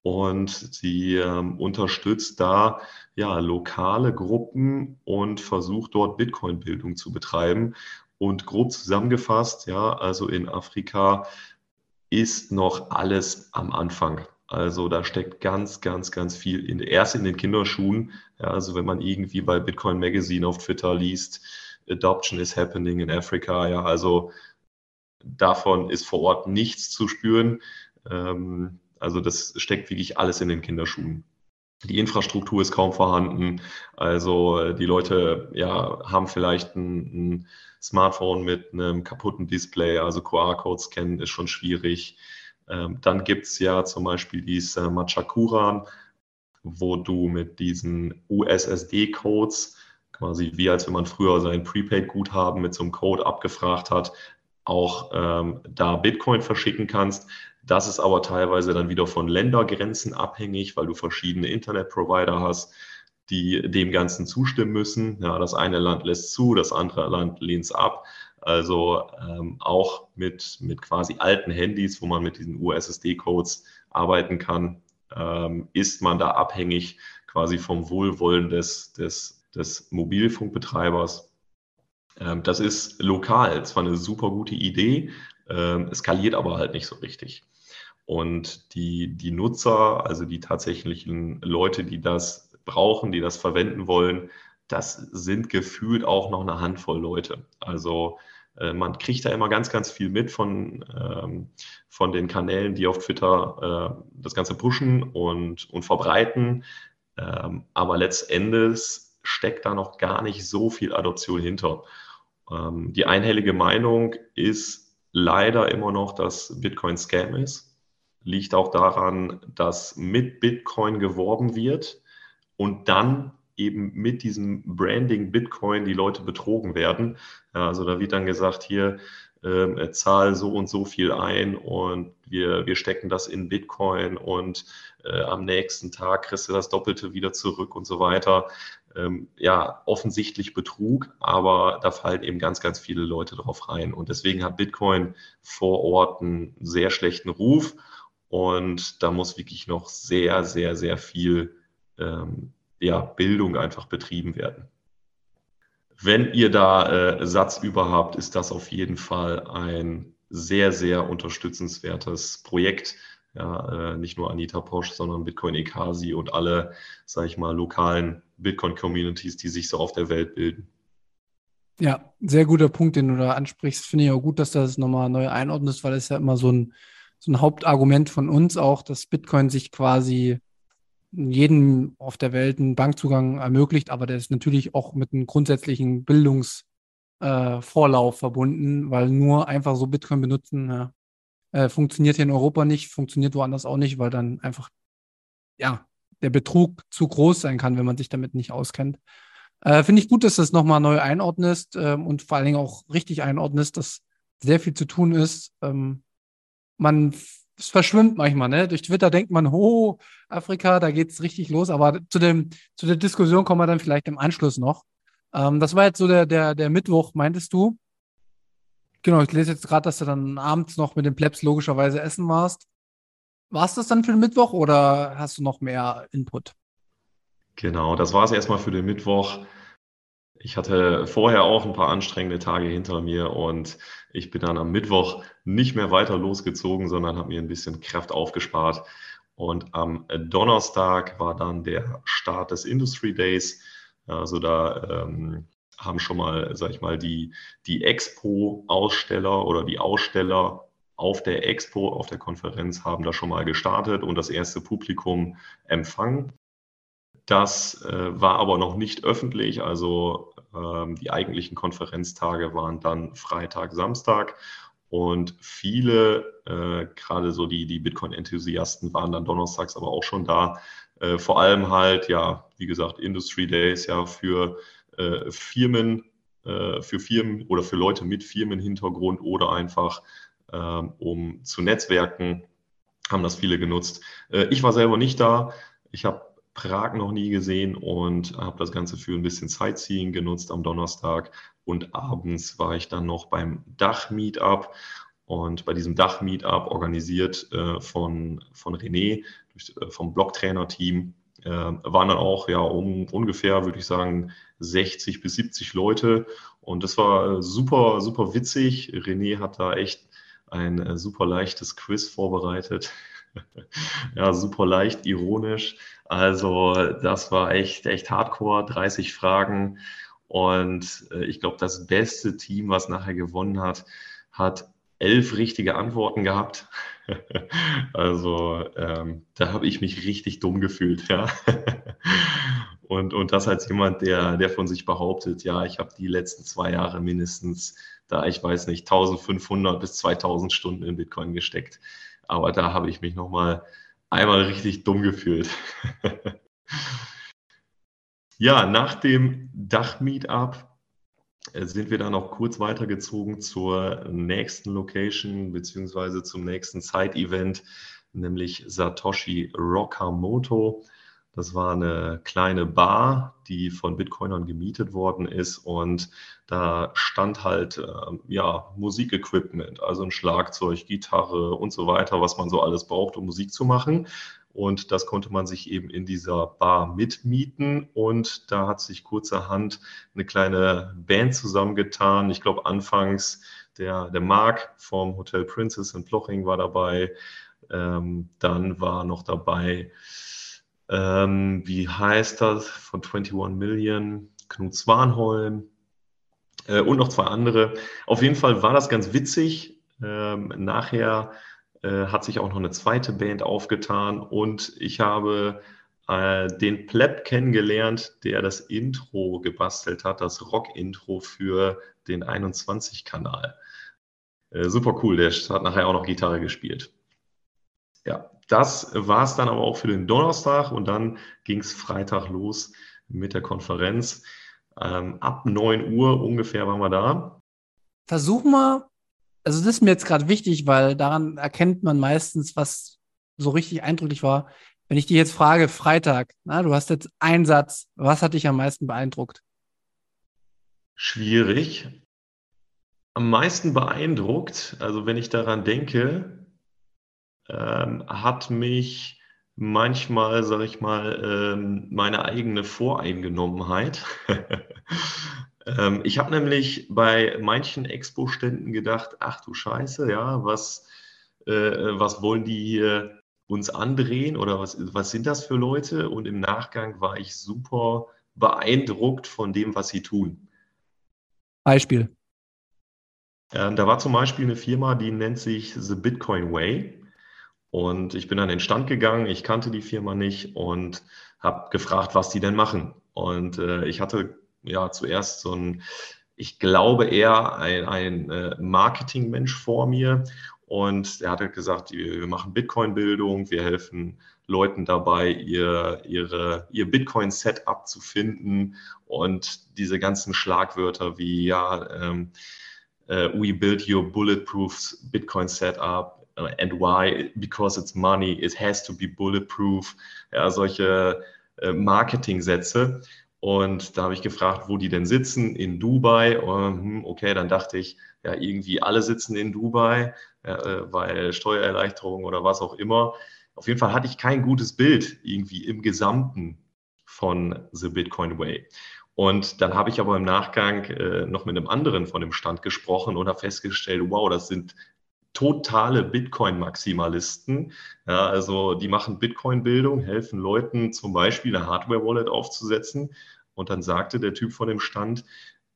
und sie ähm, unterstützt da ja lokale Gruppen und versucht dort Bitcoin-Bildung zu betreiben. Und grob zusammengefasst, ja, also in Afrika ist noch alles am Anfang. Also da steckt ganz, ganz, ganz viel in, erst in den Kinderschuhen. Ja, also wenn man irgendwie bei Bitcoin Magazine auf Twitter liest, Adoption is happening in Africa. Ja, also davon ist vor Ort nichts zu spüren. Ähm, also das steckt wirklich alles in den Kinderschuhen. Die Infrastruktur ist kaum vorhanden. Also die Leute ja, haben vielleicht ein, ein Smartphone mit einem kaputten Display, also QR-Codes kennen ist schon schwierig. Ähm, dann gibt es ja zum Beispiel diese Machakura, wo du mit diesen USSD-Codes, quasi wie als wenn man früher sein Prepaid-Guthaben mit so einem Code abgefragt hat, auch ähm, da Bitcoin verschicken kannst. Das ist aber teilweise dann wieder von Ländergrenzen abhängig, weil du verschiedene Internetprovider hast die dem Ganzen zustimmen müssen. Ja, das eine Land lässt zu, das andere Land lehnt es ab. Also ähm, auch mit, mit quasi alten Handys, wo man mit diesen USSD-Codes arbeiten kann, ähm, ist man da abhängig quasi vom Wohlwollen des, des, des Mobilfunkbetreibers. Ähm, das ist lokal zwar eine super gute Idee, ähm, skaliert aber halt nicht so richtig. Und die, die Nutzer, also die tatsächlichen Leute, die das brauchen, die das verwenden wollen, das sind gefühlt auch noch eine Handvoll Leute. Also äh, man kriegt da immer ganz, ganz viel mit von, ähm, von den Kanälen, die auf Twitter äh, das Ganze pushen und, und verbreiten. Ähm, aber letztendlich steckt da noch gar nicht so viel Adoption hinter. Ähm, die einhellige Meinung ist leider immer noch, dass Bitcoin Scam ist. Liegt auch daran, dass mit Bitcoin geworben wird und dann eben mit diesem Branding Bitcoin die Leute betrogen werden. Ja, also da wird dann gesagt, hier äh, zahl so und so viel ein und wir, wir stecken das in Bitcoin und äh, am nächsten Tag kriegst du das Doppelte wieder zurück und so weiter. ähm, ja, offensichtlich Betrug, aber da fallen eben ganz, ganz viele Leute drauf rein. Und deswegen hat Bitcoin vor Ort einen sehr schlechten Ruf und da muss wirklich noch sehr, sehr, sehr viel ähm, ja, Bildung einfach betrieben werden. Wenn ihr da äh, Satz über habt, ist das auf jeden Fall ein sehr, sehr unterstützenswertes Projekt. Ja, äh, nicht nur Anita Posch, sondern Bitcoin Ekasi und alle, sage ich mal, lokalen Bitcoin-Communities, die sich so auf der Welt bilden. Ja, sehr guter Punkt, den du da ansprichst. Finde ich auch gut, dass du das nochmal neu einordnest, weil es ja immer so ein, so ein Hauptargument von uns auch, dass Bitcoin sich quasi jedem auf der Welt einen Bankzugang ermöglicht, aber der ist natürlich auch mit einem grundsätzlichen Bildungsvorlauf äh, verbunden, weil nur einfach so Bitcoin benutzen ja, äh, funktioniert hier in Europa nicht, funktioniert woanders auch nicht, weil dann einfach ja der Betrug zu groß sein kann, wenn man sich damit nicht auskennt. Äh, Finde ich gut, dass du das nochmal neu einordnest ähm, und vor allen Dingen auch richtig einordnest, dass sehr viel zu tun ist. Ähm, man es verschwimmt manchmal, ne? Durch Twitter denkt man, oh, Afrika, da geht es richtig los. Aber zu, dem, zu der Diskussion kommen wir dann vielleicht im Anschluss noch. Ähm, das war jetzt so der, der, der Mittwoch, meintest du? Genau, ich lese jetzt gerade, dass du dann abends noch mit den Plebs logischerweise essen warst. War es das dann für den Mittwoch oder hast du noch mehr Input? Genau, das war es erstmal für den Mittwoch. Ich hatte vorher auch ein paar anstrengende Tage hinter mir und ich bin dann am Mittwoch nicht mehr weiter losgezogen, sondern habe mir ein bisschen Kraft aufgespart. Und am Donnerstag war dann der Start des Industry Days. Also da ähm, haben schon mal, sag ich mal, die, die Expo-Aussteller oder die Aussteller auf der Expo, auf der Konferenz, haben da schon mal gestartet und das erste Publikum empfangen. Das äh, war aber noch nicht öffentlich, also ähm, die eigentlichen Konferenztage waren dann Freitag, Samstag und viele, äh, gerade so die, die Bitcoin-Enthusiasten waren dann donnerstags aber auch schon da. Äh, vor allem halt, ja, wie gesagt, Industry Days ja für äh, Firmen, äh, für Firmen oder für Leute mit Firmenhintergrund oder einfach ähm, um zu netzwerken, haben das viele genutzt. Äh, ich war selber nicht da. Ich habe Prag noch nie gesehen und habe das Ganze für ein bisschen Sightseeing genutzt am Donnerstag. Und abends war ich dann noch beim Dach-Meetup. Und bei diesem Dach-Meetup, organisiert äh, von, von René, durch, äh, vom Blocktrainer-Team, äh, waren dann auch ja um ungefähr, würde ich sagen, 60 bis 70 Leute. Und das war super, super witzig. René hat da echt ein äh, super leichtes Quiz vorbereitet. ja, super leicht, ironisch. Also das war echt, echt hardcore, 30 Fragen. Und äh, ich glaube, das beste Team, was nachher gewonnen hat, hat elf richtige Antworten gehabt. also ähm, da habe ich mich richtig dumm gefühlt, ja. und, und das als jemand, der, der von sich behauptet, ja, ich habe die letzten zwei Jahre mindestens da, ich weiß nicht, 1500 bis 2000 Stunden in Bitcoin gesteckt. Aber da habe ich mich nochmal einmal richtig dumm gefühlt. ja, nach dem Dach-Meetup äh, sind wir dann auch kurz weitergezogen zur nächsten Location beziehungsweise zum nächsten Side-Event, nämlich Satoshi Rockamoto. Das war eine kleine Bar, die von Bitcoinern gemietet worden ist und da stand halt äh, ja Musikequipment, also ein Schlagzeug, Gitarre und so weiter, was man so alles braucht, um Musik zu machen. Und das konnte man sich eben in dieser Bar mitmieten. Und da hat sich kurzerhand eine kleine Band zusammengetan. Ich glaube, anfangs der, der Marc vom Hotel Princess in Ploching war dabei. Ähm, dann war noch dabei ähm, wie heißt das, von 21 Million, Knut Swanholm äh, und noch zwei andere. Auf jeden Fall war das ganz witzig. Ähm, nachher äh, hat sich auch noch eine zweite Band aufgetan und ich habe äh, den Pleb kennengelernt, der das Intro gebastelt hat, das Rock-Intro für den 21-Kanal. Äh, super cool, der hat nachher auch noch Gitarre gespielt. Ja, das war es dann aber auch für den Donnerstag und dann ging es Freitag los mit der Konferenz. Ähm, ab 9 Uhr ungefähr waren wir da. Versuch mal, also das ist mir jetzt gerade wichtig, weil daran erkennt man meistens, was so richtig eindrücklich war. Wenn ich dich jetzt frage, Freitag, na, du hast jetzt einen Satz, was hat dich am meisten beeindruckt? Schwierig. Am meisten beeindruckt, also wenn ich daran denke, ähm, hat mich manchmal, sage ich mal, ähm, meine eigene Voreingenommenheit. ähm, ich habe nämlich bei manchen Expo-Ständen gedacht, ach du Scheiße, ja, was, äh, was wollen die hier uns andrehen oder was, was sind das für Leute? Und im Nachgang war ich super beeindruckt von dem, was sie tun. Beispiel. Ähm, da war zum Beispiel eine Firma, die nennt sich The Bitcoin Way. Und ich bin an den Stand gegangen, ich kannte die Firma nicht und habe gefragt, was die denn machen. Und äh, ich hatte ja zuerst so ein, ich glaube eher ein, ein äh, Marketingmensch vor mir. Und er hat halt gesagt, wir machen Bitcoin-Bildung, wir helfen Leuten dabei, ihr, ihre, ihr Bitcoin-Setup zu finden und diese ganzen Schlagwörter wie, ja, ähm, uh, we build your bulletproof Bitcoin Setup, and why? Because it's money, it has to be bulletproof. Ja, solche äh, Marketing-Sätze. Und da habe ich gefragt, wo die denn sitzen, in Dubai. Und, okay, dann dachte ich, ja, irgendwie alle sitzen in Dubai, äh, weil Steuererleichterung oder was auch immer. Auf jeden Fall hatte ich kein gutes Bild irgendwie im Gesamten von The Bitcoin Way. Und dann habe ich aber im Nachgang äh, noch mit einem anderen von dem Stand gesprochen und habe festgestellt, wow, das sind totale Bitcoin-Maximalisten. Ja, also die machen Bitcoin-Bildung, helfen Leuten zum Beispiel eine Hardware-Wallet aufzusetzen. Und dann sagte der Typ von dem Stand,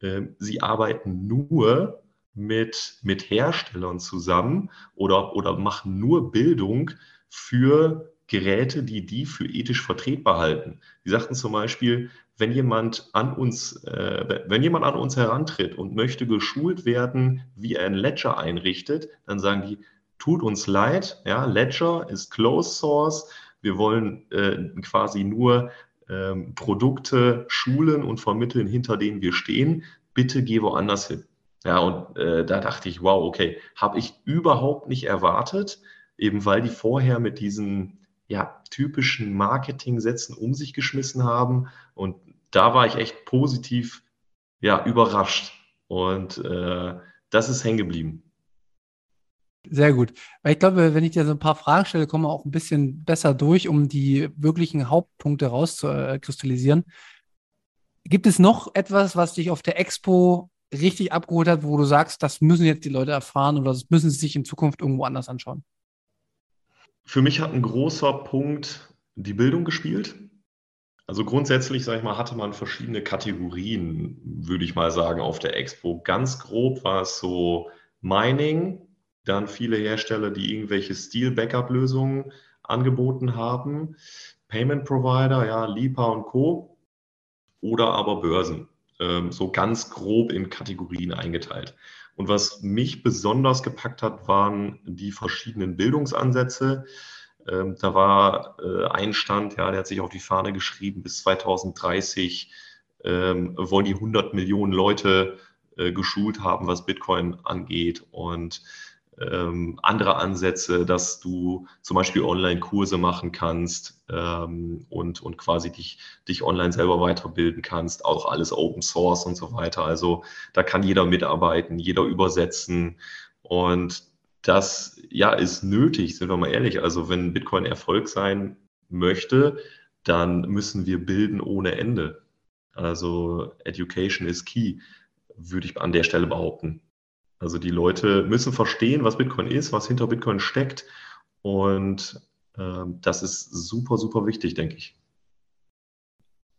äh, sie arbeiten nur mit, mit Herstellern zusammen oder, oder machen nur Bildung für Geräte, die die für ethisch vertretbar halten. Die sagten zum Beispiel, wenn jemand an uns, äh, wenn jemand an uns herantritt und möchte geschult werden, wie er ein Ledger einrichtet, dann sagen die, tut uns leid, ja, Ledger ist Closed Source, wir wollen äh, quasi nur ähm, Produkte schulen und vermitteln, hinter denen wir stehen. Bitte geh woanders hin. Ja, und äh, da dachte ich, wow, okay, habe ich überhaupt nicht erwartet, eben weil die vorher mit diesen ja, typischen Marketing-Sätzen um sich geschmissen haben. Und da war ich echt positiv ja, überrascht. Und äh, das ist hängen geblieben. Sehr gut. Weil ich glaube, wenn ich dir so ein paar Fragen stelle, kommen wir auch ein bisschen besser durch, um die wirklichen Hauptpunkte rauszukristallisieren. Gibt es noch etwas, was dich auf der Expo richtig abgeholt hat, wo du sagst, das müssen jetzt die Leute erfahren oder das müssen sie sich in Zukunft irgendwo anders anschauen? Für mich hat ein großer Punkt die Bildung gespielt. Also grundsätzlich, sage ich mal, hatte man verschiedene Kategorien, würde ich mal sagen, auf der Expo. Ganz grob war es so Mining, dann viele Hersteller, die irgendwelche Steel-Backup-Lösungen angeboten haben, Payment Provider, ja, Lipa und Co. oder aber Börsen. Ähm, so ganz grob in Kategorien eingeteilt. Und was mich besonders gepackt hat, waren die verschiedenen Bildungsansätze. Ähm, da war äh, ein Stand, ja, der hat sich auf die Fahne geschrieben, bis 2030 ähm, wollen die 100 Millionen Leute äh, geschult haben, was Bitcoin angeht. Und ähm, andere Ansätze, dass du zum Beispiel Online-Kurse machen kannst ähm, und, und quasi dich, dich online selber weiterbilden kannst, auch alles Open Source und so weiter. Also da kann jeder mitarbeiten, jeder übersetzen und das ja ist nötig, sind wir mal ehrlich. Also wenn Bitcoin Erfolg sein möchte, dann müssen wir bilden ohne Ende. Also Education is key, würde ich an der Stelle behaupten. Also die Leute müssen verstehen, was Bitcoin ist, was hinter Bitcoin steckt. Und äh, das ist super, super wichtig, denke ich.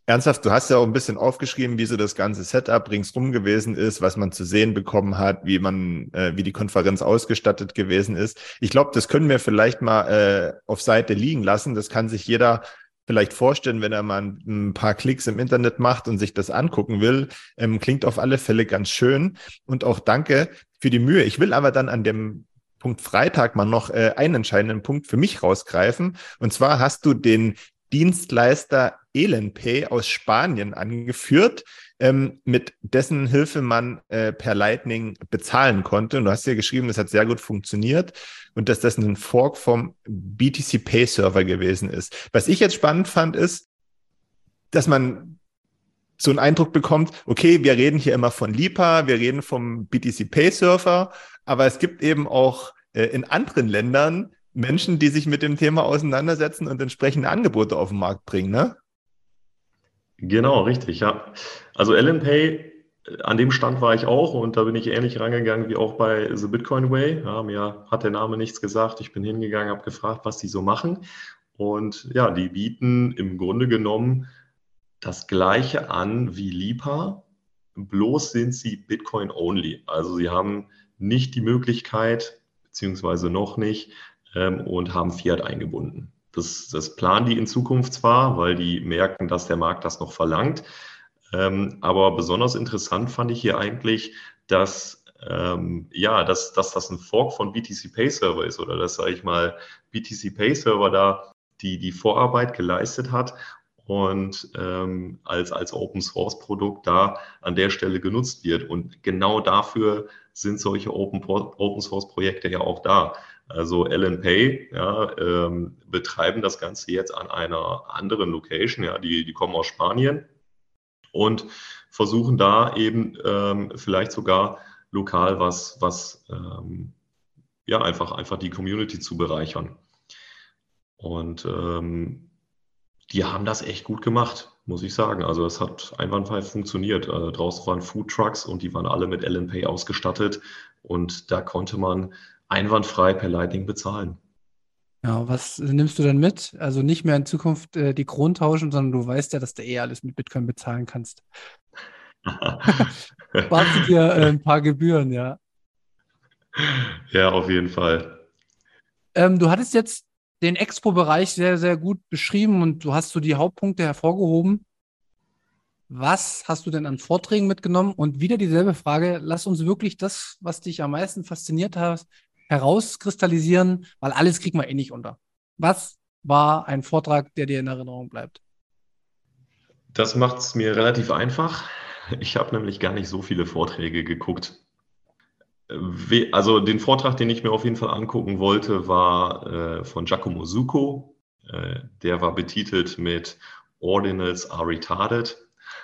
Ernsthaft, du hast ja auch ein bisschen aufgeschrieben, wie so das ganze Setup ringsrum gewesen ist, was man zu sehen bekommen hat, wie man, äh, wie die Konferenz ausgestattet gewesen ist. Ich glaube, das können wir vielleicht mal äh, auf Seite liegen lassen. Das kann sich jeder vielleicht vorstellen, wenn er mal ein, paar Klicks im Internet macht und sich das angucken will. Ähm, klingt auf alle Fälle ganz schön. Und auch danke für die Mühe. Ich will aber dann an dem Punkt Freitag mal noch äh, einen entscheidenden Punkt für mich rausgreifen. Und zwar hast du den Dienstleister Elenpay aus Spanien angeführt, ähm, mit dessen Hilfe man äh, per Lightning bezahlen konnte. Und du hast ja geschrieben, das hat sehr gut funktioniert und dass das ein Fork vom BTC Pay Server gewesen ist. Was ich jetzt spannend fand, ist, dass man so einen Eindruck bekommt, okay, wir reden hier immer von LIPA, wir reden vom BTC Pay Server, aber es gibt eben auch äh, in anderen Ländern Menschen, die sich mit dem Thema auseinandersetzen und entsprechende Angebote auf den Markt bringen, ne? Genau, richtig, ja. Also LNPay, an dem Stand war ich auch und da bin ich ähnlich rangegangen wie auch bei The Bitcoin Way. Ja, mir hat der Name nichts gesagt. Ich bin hingegangen, habe gefragt, was die so machen. Und ja, die bieten im Grunde genommen das Gleiche an wie Lipa, bloß sind sie Bitcoin-only. Also sie haben nicht die Möglichkeit, beziehungsweise noch nicht, ähm, und haben Fiat eingebunden. Das, das planen die in Zukunft zwar, weil die merken, dass der Markt das noch verlangt. Ähm, aber besonders interessant fand ich hier eigentlich, dass ähm, ja, dass, dass das ein Fork von BTC Pay Server ist oder dass, sage ich mal, BTC Pay Server da die, die Vorarbeit geleistet hat und ähm, als, als Open Source Produkt da an der Stelle genutzt wird. Und genau dafür sind solche Open, Open Source Projekte ja auch da. Also Ellen Pay ja, ähm, betreiben das Ganze jetzt an einer anderen Location. Ja, die, die kommen aus Spanien und versuchen da eben ähm, vielleicht sogar lokal was, was ähm, ja, einfach, einfach die Community zu bereichern. Und ähm, die haben das echt gut gemacht, muss ich sagen. Also es hat einwandfrei funktioniert. Äh, draußen waren Food Trucks und die waren alle mit LNPay ausgestattet. Und da konnte man einwandfrei per Lightning bezahlen. Ja, was nimmst du dann mit? Also nicht mehr in Zukunft äh, die Kronen tauschen, sondern du weißt ja, dass du eh alles mit Bitcoin bezahlen kannst. Sparst du dir äh, ein paar Gebühren, ja. Ja, auf jeden Fall. Ähm, du hattest jetzt den Expo-Bereich sehr, sehr gut beschrieben und du hast so die Hauptpunkte hervorgehoben. Was hast du denn an Vorträgen mitgenommen? Und wieder dieselbe Frage, lass uns wirklich das, was dich am meisten fasziniert hat, herauskristallisieren, weil alles kriegen wir eh nicht unter. Was war ein Vortrag, der dir in Erinnerung bleibt? Das macht es mir relativ einfach. Ich habe nämlich gar nicht so viele Vorträge geguckt. Also den Vortrag, den ich mir auf jeden Fall angucken wollte, war äh, von Giacomo Zucco. Äh, der war betitelt mit Ordinals are retarded.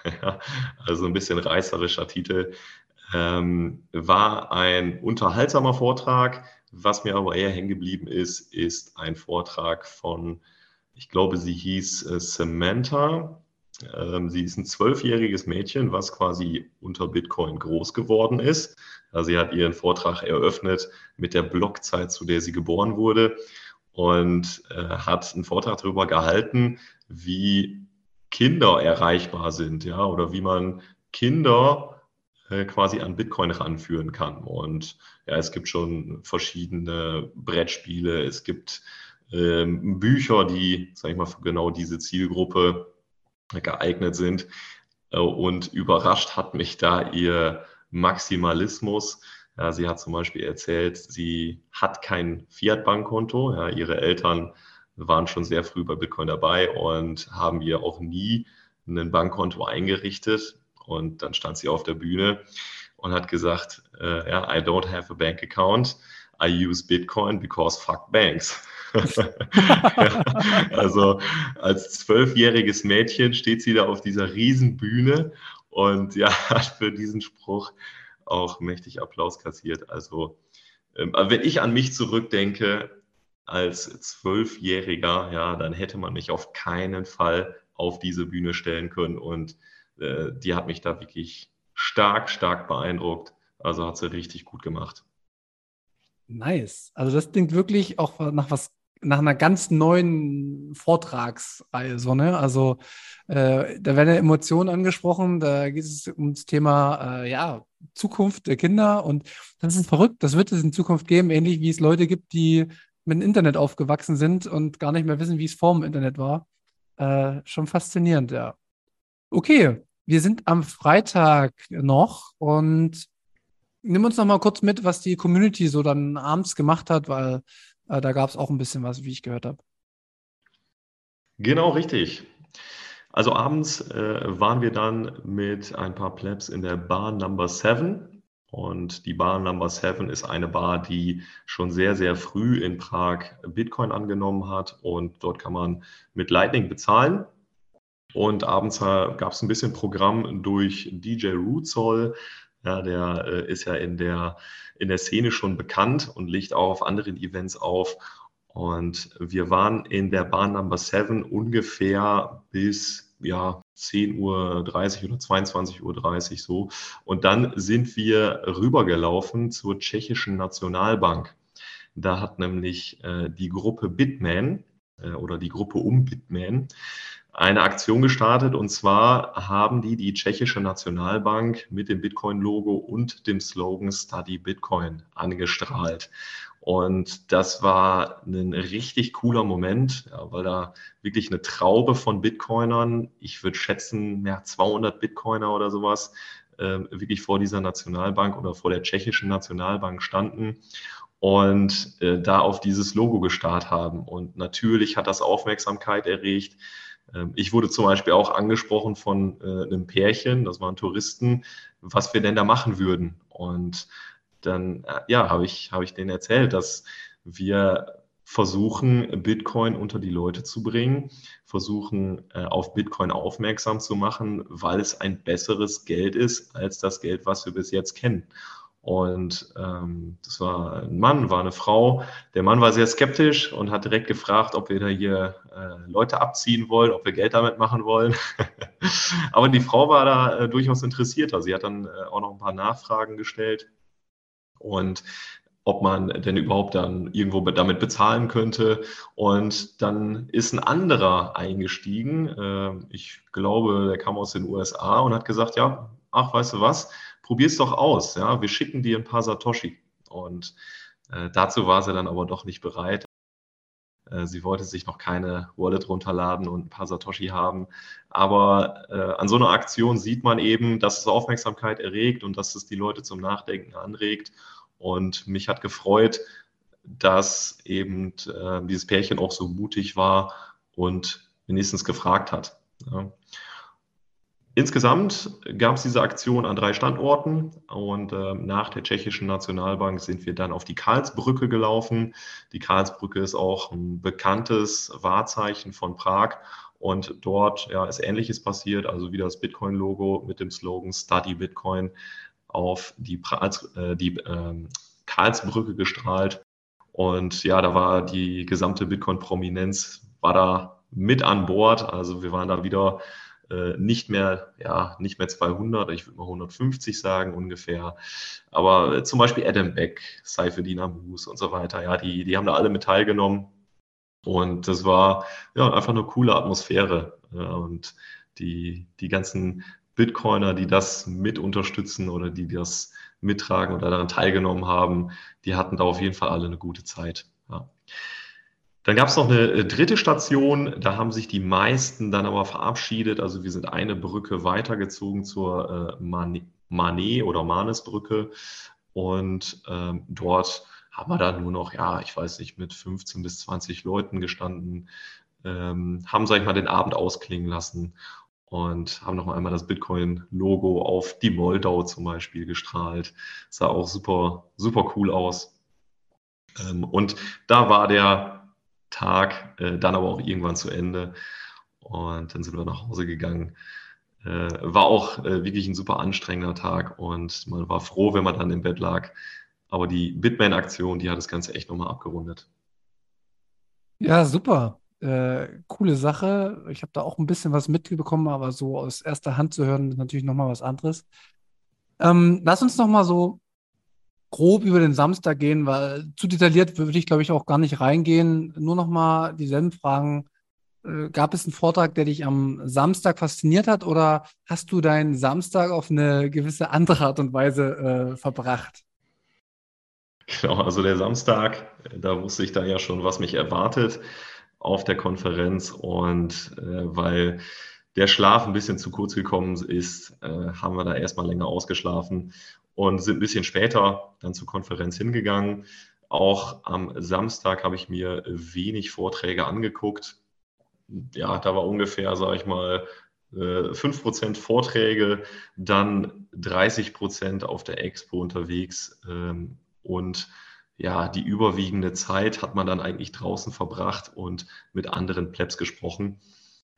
also ein bisschen reißerischer Titel. Ähm, war ein unterhaltsamer Vortrag. Was mir aber eher hängen geblieben ist, ist ein Vortrag von, ich glaube, sie hieß äh, Samantha. Ähm, sie ist ein zwölfjähriges Mädchen, was quasi unter Bitcoin groß geworden ist. Also sie hat ihren Vortrag eröffnet mit der Blockzeit, zu der sie geboren wurde und äh, hat einen Vortrag darüber gehalten, wie Kinder erreichbar sind, ja, oder wie man Kinder quasi an Bitcoin ranführen kann. Und ja, es gibt schon verschiedene Brettspiele, es gibt ähm, Bücher, die, sag ich mal, für genau diese Zielgruppe geeignet sind. Äh, und überrascht hat mich da ihr Maximalismus. Ja, sie hat zum Beispiel erzählt, sie hat kein Fiat-Bankkonto. Ja, ihre Eltern waren schon sehr früh bei Bitcoin dabei und haben ihr auch nie ein Bankkonto eingerichtet. Und dann stand sie auf der Bühne und hat gesagt, äh, ja, I don't have a bank account. I use Bitcoin because fuck banks. also als zwölfjähriges Mädchen steht sie da auf dieser riesen Bühne und ja, hat für diesen Spruch auch mächtig Applaus kassiert. Also ähm, wenn ich an mich zurückdenke als Zwölfjähriger, ja, dann hätte man mich auf keinen Fall auf diese Bühne stellen können und äh, die hat mich da wirklich stark, stark beeindruckt. Also hat sie richtig gut gemacht. Nice. Also das klingt wirklich auch nach was, nach einer ganz neuen Vortragsreihe. So, ne? Also äh, da werden ja Emotionen angesprochen, da geht es um das Thema äh, ja, Zukunft der Kinder und das ist verrückt. Das wird es in Zukunft geben, ähnlich wie es Leute gibt, die mit dem Internet aufgewachsen sind und gar nicht mehr wissen, wie es vor dem Internet war. Äh, schon faszinierend, ja. Okay, wir sind am Freitag noch und nimm uns noch mal kurz mit, was die Community so dann abends gemacht hat, weil äh, da gab es auch ein bisschen was, wie ich gehört habe. Genau richtig. Also abends äh, waren wir dann mit ein paar Plebs in der Bar Number 7. Und die Bar Number 7 ist eine Bar, die schon sehr, sehr früh in Prag Bitcoin angenommen hat. Und dort kann man mit Lightning bezahlen. Und abends äh, gab es ein bisschen Programm durch DJ Rootsol. Ja, der äh, ist ja in der, in der Szene schon bekannt und legt auch auf anderen Events auf. Und wir waren in der Bahn Number 7 ungefähr bis ja, 10.30 Uhr oder 22.30 Uhr so. Und dann sind wir rübergelaufen zur tschechischen Nationalbank. Da hat nämlich äh, die Gruppe Bitman äh, oder die Gruppe um Bitman eine Aktion gestartet und zwar haben die die tschechische Nationalbank mit dem Bitcoin-Logo und dem Slogan Study Bitcoin angestrahlt. Und das war ein richtig cooler Moment, ja, weil da wirklich eine Traube von Bitcoinern, ich würde schätzen, ja, 200 Bitcoiner oder sowas, äh, wirklich vor dieser Nationalbank oder vor der tschechischen Nationalbank standen und äh, da auf dieses Logo gestarrt haben. Und natürlich hat das Aufmerksamkeit erregt. Ähm, ich wurde zum Beispiel auch angesprochen von äh, einem Pärchen, das waren Touristen, was wir denn da machen würden. Und dann äh, ja, habe ich, hab ich denen erzählt, dass wir versuchen, Bitcoin unter die Leute zu bringen, versuchen, äh, auf Bitcoin aufmerksam zu machen, weil es ein besseres Geld ist als das Geld, was wir bis jetzt kennen. Und ähm, das war ein Mann, war eine Frau. Der Mann war sehr skeptisch und hat direkt gefragt, ob wir da hier äh, Leute abziehen wollen, ob wir Geld damit machen wollen. Aber die Frau war da äh, durchaus interessierter. Sie hat dann äh, auch noch ein paar Nachfragen gestellt und ob man denn überhaupt dann irgendwo damit bezahlen könnte. Und dann ist ein anderer eingestiegen. Ähm, ich glaube, der kam aus den USA und hat gesagt, ja, ach, weißt du was, probier's doch aus. Ja, wir schicken dir ein paar Satoshi. Und äh, dazu war sie dann aber doch nicht bereit. Äh, sie wollte sich noch keine Wallet runterladen und ein paar Satoshi haben. Aber äh, an so einer Aktion sieht man eben, dass es Aufmerksamkeit erregt und dass es die Leute zum Nachdenken anregt. Und mich hat gefreut, dass eben äh, dieses Pärchen auch so mutig war und wenigstens gefragt hat. Ja. Insgesamt gab es diese Aktion an drei Standorten und äh, nach der tschechischen Nationalbank sind wir dann auf die Karlsbrücke gelaufen. Die Karlsbrücke ist auch ein bekanntes Wahrzeichen von Prag und dort ja, ist Ähnliches passiert, also wieder das Bitcoin-Logo mit dem Slogan Study Bitcoin auf die, pra äh, die äh, Karlsbrücke gestrahlt. Und ja, da war die gesamte Bitcoin-Prominenz, war da mit an Bord. Also wir waren da wieder äh, nicht mehr, ja, nicht mehr 200, ich würde mal 150 sagen ungefähr. Aber äh, zum Beispiel Adam Beck, Seifedin Amus und so weiter, ja, die, die haben da alle mit teilgenommen. Und das war ja einfach eine coole Atmosphäre. Und die, die ganzen Bitcoiner, die das mit unterstützen oder die das mittragen oder daran teilgenommen haben, die hatten da auf jeden Fall alle eine gute Zeit. Ja. Dann gab es noch eine äh, dritte Station, da haben sich die meisten dann aber verabschiedet. Also wir sind eine Brücke weitergezogen zur äh, Manet oder Manesbrücke und ähm, dort haben wir dann nur noch, ja, ich weiß nicht, mit 15 bis 20 Leuten gestanden, ähm, haben, sag ich mal, den Abend ausklingen lassen und haben noch einmal das Bitcoin-Logo auf die Moldau zum Beispiel gestrahlt. Sah auch super, super cool aus. Ähm, und da war der Tag, äh, dann aber auch irgendwann zu Ende. Und dann sind wir nach Hause gegangen. Äh, war auch äh, wirklich ein super anstrengender Tag und man war froh, wenn man dann im Bett lag. Aber die Bitman-Aktion, die hat das Ganze echt nochmal abgerundet. Ja, super. Äh, coole Sache. Ich habe da auch ein bisschen was mitbekommen, aber so aus erster Hand zu hören, ist natürlich nochmal was anderes. Ähm, lass uns nochmal so grob über den Samstag gehen, weil zu detailliert würde ich, glaube ich, auch gar nicht reingehen. Nur noch mal dieselben Fragen. Äh, gab es einen Vortrag, der dich am Samstag fasziniert hat oder hast du deinen Samstag auf eine gewisse andere Art und Weise äh, verbracht? Genau, also der Samstag, da wusste ich dann ja schon, was mich erwartet auf der Konferenz und äh, weil der Schlaf ein bisschen zu kurz gekommen ist, äh, haben wir da erstmal länger ausgeschlafen und sind ein bisschen später dann zur Konferenz hingegangen. Auch am Samstag habe ich mir wenig Vorträge angeguckt. ja, da war ungefähr, sage ich mal, 5% äh, Vorträge, dann 30% auf der Expo unterwegs ähm, und ja, die überwiegende Zeit hat man dann eigentlich draußen verbracht und mit anderen Plebs gesprochen.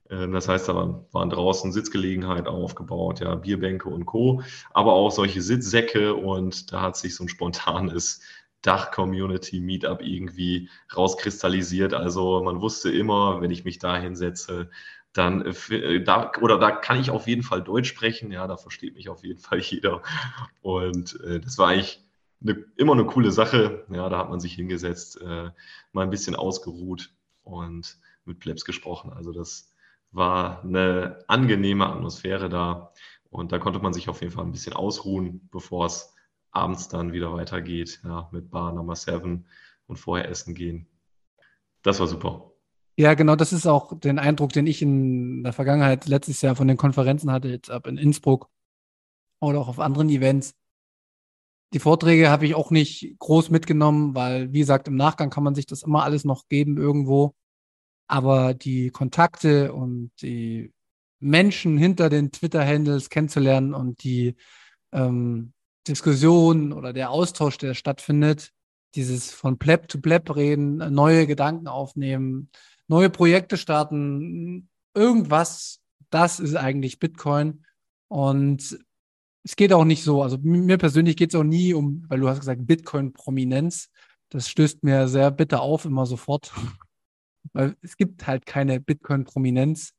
Ähm, das heißt, da waren draußen Sitzgelegenheiten aufgebaut, ja, Bierbänke und Co., aber auch solche Sitzsäcke und da hat sich so ein spontanes Dach-Community-Meetup irgendwie rauskristallisiert. Also man wusste immer, wenn ich mich da hinsetze, dann äh, da, oder da kann ich auf jeden Fall Deutsch sprechen, ja, da versteht mich auf jeden Fall jeder. Und äh, das war eigentlich eine, immer eine coole Sache. Ja, da hat man sich hingesetzt, äh, mal ein bisschen ausgeruht und mit Plebs gesprochen. Also das war eine angenehme Atmosphäre da und da konnte man sich auf jeden Fall ein bisschen ausruhen, bevor es abends dann wieder weitergeht, ja, mit Bar Nummer 7 und vorher essen gehen. Das war super. Ja, genau, das ist auch den Eindruck, den ich in der Vergangenheit letztes Jahr von den Konferenzen hatte, jetzt ab in Innsbruck oder auch auf anderen Events. Die Vorträge habe ich auch nicht groß mitgenommen, weil, wie gesagt, im Nachgang kann man sich das immer alles noch geben irgendwo. Aber die Kontakte und die Menschen hinter den Twitter-Handles kennenzulernen und die ähm, Diskussion oder der Austausch, der stattfindet, dieses von Pleb zu Pleb reden, neue Gedanken aufnehmen, neue Projekte starten, irgendwas, das ist eigentlich Bitcoin. Und es geht auch nicht so, also mir persönlich geht es auch nie um, weil du hast gesagt, Bitcoin-Prominenz. Das stößt mir sehr bitter auf, immer sofort. weil es gibt halt keine Bitcoin-Prominenz,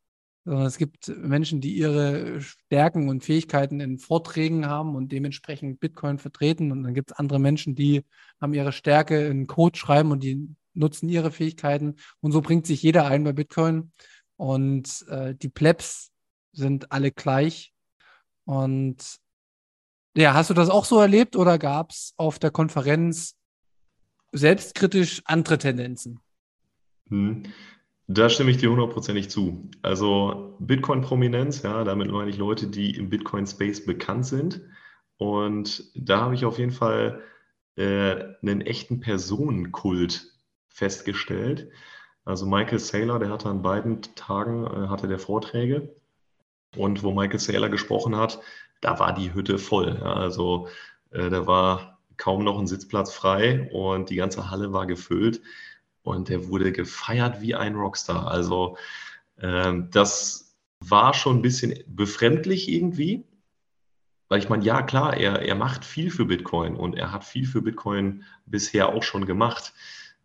sondern es gibt Menschen, die ihre Stärken und Fähigkeiten in Vorträgen haben und dementsprechend Bitcoin vertreten. Und dann gibt es andere Menschen, die haben ihre Stärke in Code schreiben und die nutzen ihre Fähigkeiten. Und so bringt sich jeder ein bei Bitcoin. Und äh, die Plebs sind alle gleich. Und ja, hast du das auch so erlebt oder gab es auf der Konferenz selbstkritisch andere Tendenzen? Hm. Da stimme ich dir hundertprozentig zu. Also Bitcoin-Prominenz, ja, damit meine ich Leute, die im Bitcoin-Space bekannt sind. Und da habe ich auf jeden Fall äh, einen echten Personenkult festgestellt. Also Michael Saylor, der hatte an beiden Tagen äh, hatte der Vorträge und wo Michael Saylor gesprochen hat, da war die Hütte voll. Ja, also äh, da war kaum noch ein Sitzplatz frei und die ganze Halle war gefüllt und der wurde gefeiert wie ein Rockstar. Also äh, das war schon ein bisschen befremdlich irgendwie, weil ich meine, ja klar, er, er macht viel für Bitcoin und er hat viel für Bitcoin bisher auch schon gemacht.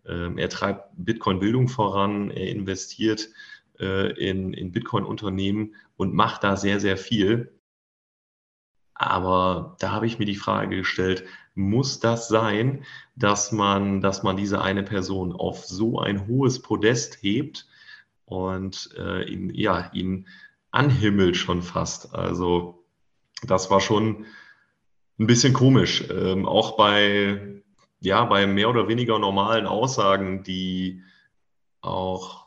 Ähm, er treibt Bitcoin-Bildung voran, er investiert äh, in, in Bitcoin-Unternehmen und macht da sehr, sehr viel. Aber da habe ich mir die Frage gestellt, muss das sein, dass man, dass man diese eine Person auf so ein hohes Podest hebt und äh, ihn, ja, ihn anhimmelt schon fast? Also das war schon ein bisschen komisch. Ähm, auch bei ja, bei mehr oder weniger normalen Aussagen, die auch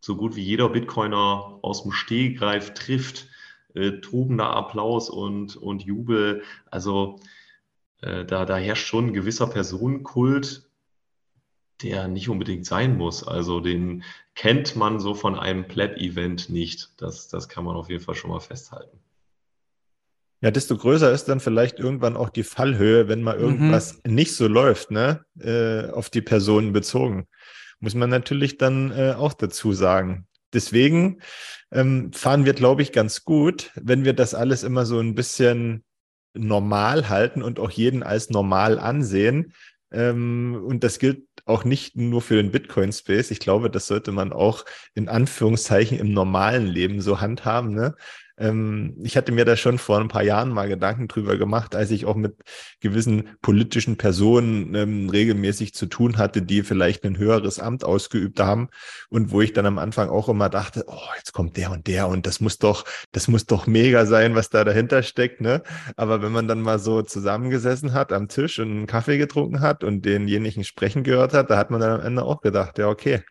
so gut wie jeder Bitcoiner aus dem Stehgreif trifft, äh, tobender Applaus und, und Jubel. Also äh, da, da herrscht schon ein gewisser Personenkult, der nicht unbedingt sein muss. Also den kennt man so von einem Pleb-Event nicht. Das, das kann man auf jeden Fall schon mal festhalten. Ja, desto größer ist dann vielleicht irgendwann auch die Fallhöhe, wenn mal irgendwas mhm. nicht so läuft, ne, äh, auf die Personen bezogen. Muss man natürlich dann äh, auch dazu sagen. Deswegen ähm, fahren wir, glaube ich, ganz gut, wenn wir das alles immer so ein bisschen normal halten und auch jeden als normal ansehen. Ähm, und das gilt auch nicht nur für den Bitcoin-Space. Ich glaube, das sollte man auch in Anführungszeichen im normalen Leben so handhaben. Ne? Ähm, ich hatte mir da schon vor ein paar Jahren mal Gedanken drüber gemacht, als ich auch mit gewissen politischen Personen ähm, regelmäßig zu tun hatte, die vielleicht ein höheres Amt ausgeübt haben und wo ich dann am Anfang auch immer dachte, oh, jetzt kommt der und der und das muss doch, das muss doch mega sein, was da dahinter steckt, ne? Aber wenn man dann mal so zusammengesessen hat am Tisch und einen Kaffee getrunken hat und denjenigen sprechen gehört hat, da hat man dann am Ende auch gedacht, ja, okay,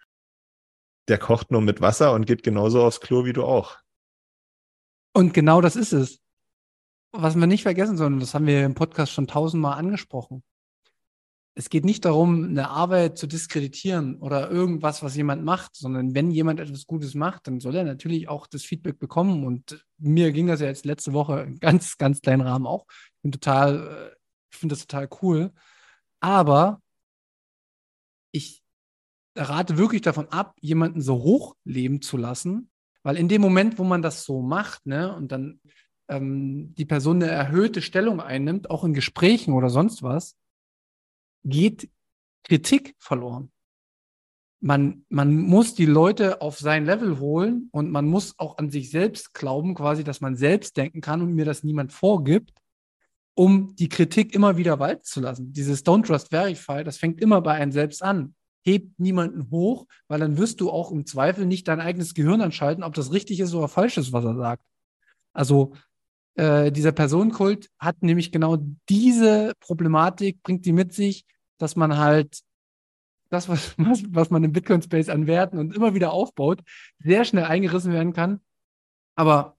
der kocht nur mit Wasser und geht genauso aufs Klo wie du auch. Und genau das ist es. Was wir nicht vergessen sollen, das haben wir im Podcast schon tausendmal angesprochen. es geht nicht darum, eine Arbeit zu diskreditieren oder irgendwas, was jemand macht, sondern wenn jemand etwas Gutes macht, dann soll er natürlich auch das Feedback bekommen. Und mir ging das ja jetzt letzte Woche in ganz, ganz kleinen Rahmen auch. Ich bin total, äh, ich finde das total cool. Aber ich rate wirklich davon ab, jemanden so hoch leben zu lassen, weil in dem Moment, wo man das so macht, ne, und dann ähm, die Person eine erhöhte Stellung einnimmt, auch in Gesprächen oder sonst was, geht Kritik verloren. Man, man muss die Leute auf sein Level holen und man muss auch an sich selbst glauben, quasi, dass man selbst denken kann und mir das niemand vorgibt, um die Kritik immer wieder walten zu lassen. Dieses Don't Trust Verify, das fängt immer bei einem selbst an. Hebt niemanden hoch, weil dann wirst du auch im Zweifel nicht dein eigenes Gehirn anschalten, ob das richtig ist oder falsch ist, was er sagt. Also äh, dieser Personenkult hat nämlich genau diese Problematik, bringt die mit sich, dass man halt das, was, was, man im Bitcoin-Space an Werten und immer wieder aufbaut, sehr schnell eingerissen werden kann. Aber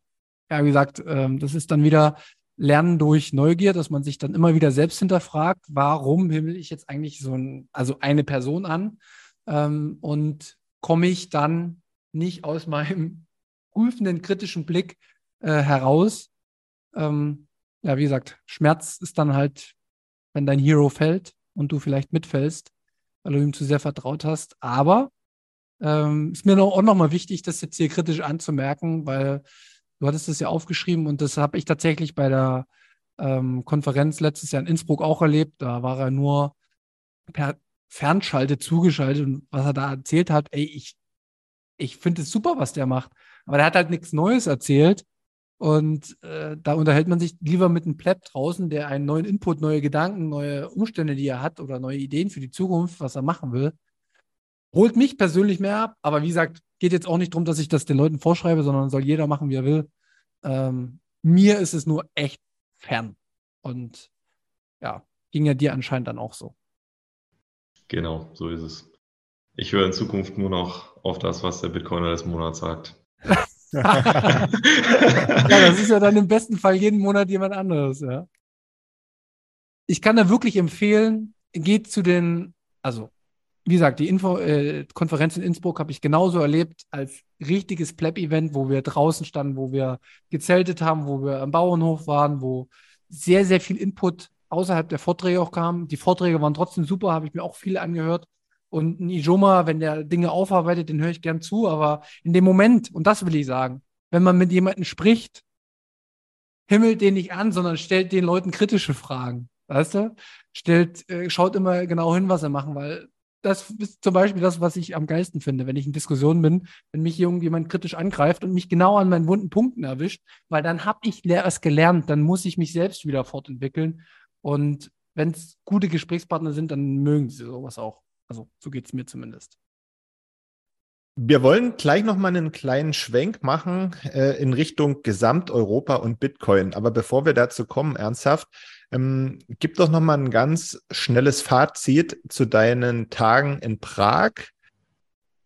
ja, wie gesagt, ähm, das ist dann wieder Lernen durch Neugier, dass man sich dann immer wieder selbst hinterfragt, warum himmel ich jetzt eigentlich so ein, also eine Person an ähm, und komme ich dann nicht aus meinem prüfenden, kritischen Blick äh, heraus. Ähm, ja, wie gesagt, Schmerz ist dann halt, wenn dein Hero fällt und du vielleicht mitfällst, weil du ihm zu sehr vertraut hast. Aber ähm, ist mir auch nochmal wichtig, das jetzt hier kritisch anzumerken, weil du hattest es ja aufgeschrieben und das habe ich tatsächlich bei der ähm, Konferenz letztes Jahr in Innsbruck auch erlebt. Da war er nur per Fernschalte zugeschaltet und was er da erzählt hat, ey, ich, ich finde es super, was der macht. Aber der hat halt nichts Neues erzählt. Und äh, da unterhält man sich lieber mit einem Pleb draußen, der einen neuen Input, neue Gedanken, neue Umstände, die er hat oder neue Ideen für die Zukunft, was er machen will. Holt mich persönlich mehr ab, aber wie gesagt, geht jetzt auch nicht darum, dass ich das den Leuten vorschreibe, sondern soll jeder machen, wie er will. Ähm, mir ist es nur echt fern. Und ja, ging ja dir anscheinend dann auch so. Genau, so ist es. Ich höre in Zukunft nur noch auf das, was der Bitcoiner des Monats sagt. ja, das ist ja dann im besten Fall jeden Monat jemand anderes, ja. Ich kann da wirklich empfehlen, geht zu den, also wie gesagt, die Info, äh, Konferenz in Innsbruck habe ich genauso erlebt als richtiges Pleb-Event, wo wir draußen standen, wo wir gezeltet haben, wo wir am Bauernhof waren, wo sehr, sehr viel Input außerhalb der Vorträge auch kam. Die Vorträge waren trotzdem super, habe ich mir auch viele angehört. Und ein Ijoma, wenn der Dinge aufarbeitet, den höre ich gern zu. Aber in dem Moment, und das will ich sagen, wenn man mit jemandem spricht, himmelt den nicht an, sondern stellt den Leuten kritische Fragen. Weißt du? Stellt, äh, schaut immer genau hin, was er machen, weil das ist zum Beispiel das, was ich am geilsten finde, wenn ich in Diskussionen bin, wenn mich irgendjemand kritisch angreift und mich genau an meinen wunden Punkten erwischt, weil dann habe ich es gelernt, dann muss ich mich selbst wieder fortentwickeln. Und wenn es gute Gesprächspartner sind, dann mögen sie sowas auch. Also so geht es mir zumindest. Wir wollen gleich noch mal einen kleinen Schwenk machen äh, in Richtung Gesamteuropa und Bitcoin. Aber bevor wir dazu kommen, ernsthaft, ähm, gib doch noch mal ein ganz schnelles Fazit zu deinen Tagen in Prag,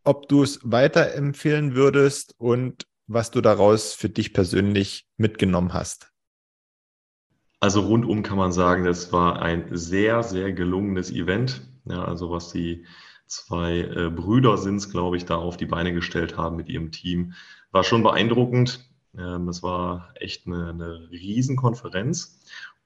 ob du es weiterempfehlen würdest und was du daraus für dich persönlich mitgenommen hast. Also rundum kann man sagen, das war ein sehr, sehr gelungenes Event. Ja, also was die zwei äh, Brüder sind glaube ich, da auf die Beine gestellt haben mit ihrem Team, war schon beeindruckend. Ähm, es war echt eine, eine Riesenkonferenz.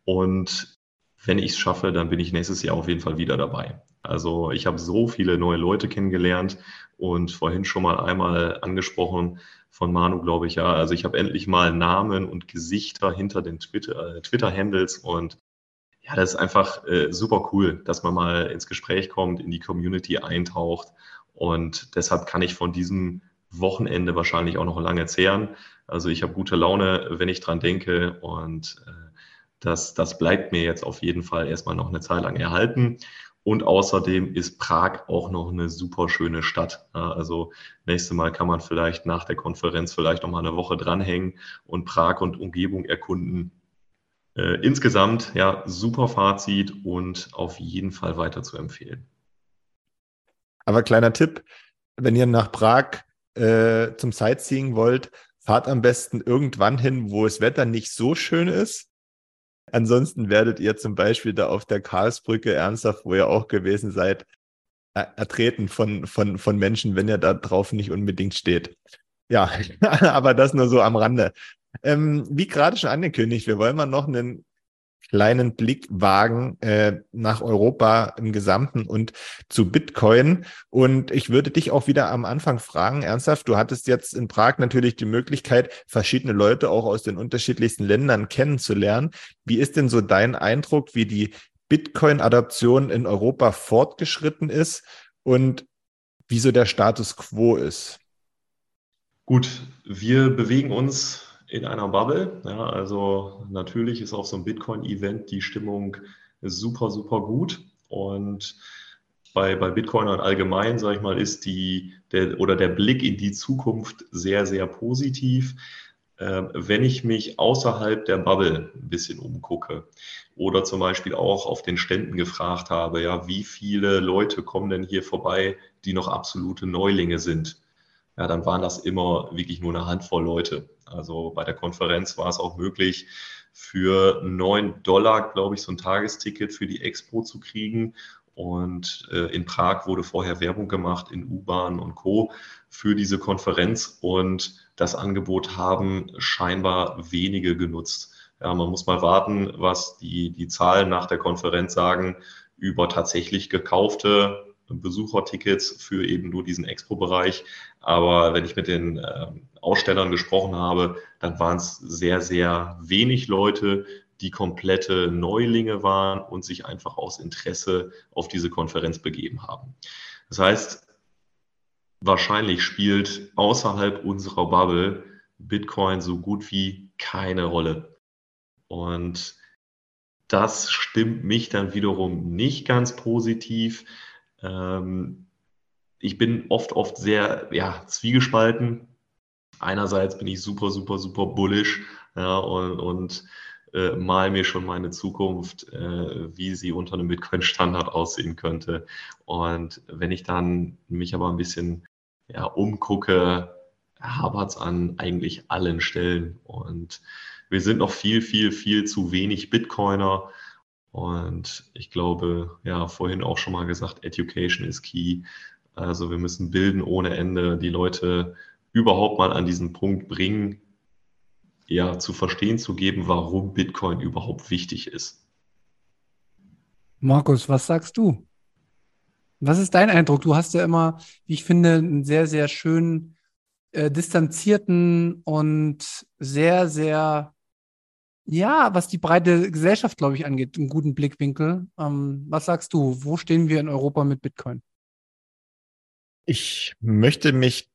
Und wenn ich es schaffe, dann bin ich nächstes Jahr auf jeden Fall wieder dabei. Also ich habe so viele neue Leute kennengelernt und vorhin schon mal einmal angesprochen von Manu, glaube ich, ja. Also ich habe endlich mal Namen und Gesichter hinter den Twitter, äh, Twitter-Handles und ja, das ist einfach äh, super cool, dass man mal ins Gespräch kommt, in die Community eintaucht. Und deshalb kann ich von diesem Wochenende wahrscheinlich auch noch lange zehren. Also ich habe gute Laune, wenn ich dran denke. Und äh, das, das bleibt mir jetzt auf jeden Fall erstmal noch eine Zeit lang erhalten. Und außerdem ist Prag auch noch eine super schöne Stadt. Also nächstes Mal kann man vielleicht nach der Konferenz vielleicht noch mal eine Woche dranhängen und Prag und Umgebung erkunden. Äh, insgesamt, ja, super Fazit und auf jeden Fall weiter zu empfehlen. Aber kleiner Tipp, wenn ihr nach Prag äh, zum Sightseeing wollt, fahrt am besten irgendwann hin, wo das Wetter nicht so schön ist. Ansonsten werdet ihr zum Beispiel da auf der Karlsbrücke ernsthaft, wo ihr auch gewesen seid, ertreten von, von, von Menschen, wenn ihr da drauf nicht unbedingt steht. Ja, aber das nur so am Rande. Ähm, wie gerade schon angekündigt, wir wollen mal noch einen kleinen Blick wagen äh, nach Europa im Gesamten und zu Bitcoin. Und ich würde dich auch wieder am Anfang fragen, ernsthaft, du hattest jetzt in Prag natürlich die Möglichkeit, verschiedene Leute auch aus den unterschiedlichsten Ländern kennenzulernen. Wie ist denn so dein Eindruck, wie die Bitcoin-Adoption in Europa fortgeschritten ist und wieso der Status quo ist? Gut, wir bewegen uns in einer Bubble. Ja, also natürlich ist auf so einem Bitcoin-Event die Stimmung super, super gut. Und bei, bei Bitcoinern allgemein, sage ich mal, ist die, der, oder der Blick in die Zukunft sehr, sehr positiv. Äh, wenn ich mich außerhalb der Bubble ein bisschen umgucke oder zum Beispiel auch auf den Ständen gefragt habe, ja, wie viele Leute kommen denn hier vorbei, die noch absolute Neulinge sind? Ja, dann waren das immer wirklich nur eine Handvoll Leute. Also bei der Konferenz war es auch möglich, für neun Dollar, glaube ich, so ein Tagesticket für die Expo zu kriegen. Und äh, in Prag wurde vorher Werbung gemacht in U-Bahn und Co. für diese Konferenz. Und das Angebot haben scheinbar wenige genutzt. Ja, man muss mal warten, was die, die Zahlen nach der Konferenz sagen über tatsächlich gekaufte Besuchertickets für eben nur diesen Expo-Bereich. Aber wenn ich mit den äh, Ausstellern gesprochen habe, dann waren es sehr, sehr wenig Leute, die komplette Neulinge waren und sich einfach aus Interesse auf diese Konferenz begeben haben. Das heißt, wahrscheinlich spielt außerhalb unserer Bubble Bitcoin so gut wie keine Rolle. Und das stimmt mich dann wiederum nicht ganz positiv, ähm, ich bin oft, oft sehr ja, zwiegespalten. Einerseits bin ich super, super, super bullish ja, und, und äh, mal mir schon meine Zukunft, äh, wie sie unter einem Bitcoin-Standard aussehen könnte. Und wenn ich dann mich aber ein bisschen ja, umgucke, hapert es an eigentlich allen Stellen. Und wir sind noch viel, viel, viel zu wenig Bitcoiner. Und ich glaube, ja, vorhin auch schon mal gesagt, Education is key. Also wir müssen bilden ohne Ende, die Leute überhaupt mal an diesen Punkt bringen, ja, zu verstehen zu geben, warum Bitcoin überhaupt wichtig ist. Markus, was sagst du? Was ist dein Eindruck? Du hast ja immer, wie ich finde, einen sehr, sehr schönen, äh, distanzierten und sehr, sehr ja, was die breite Gesellschaft, glaube ich, angeht, einen guten Blickwinkel. Ähm, was sagst du? Wo stehen wir in Europa mit Bitcoin? Ich möchte mich,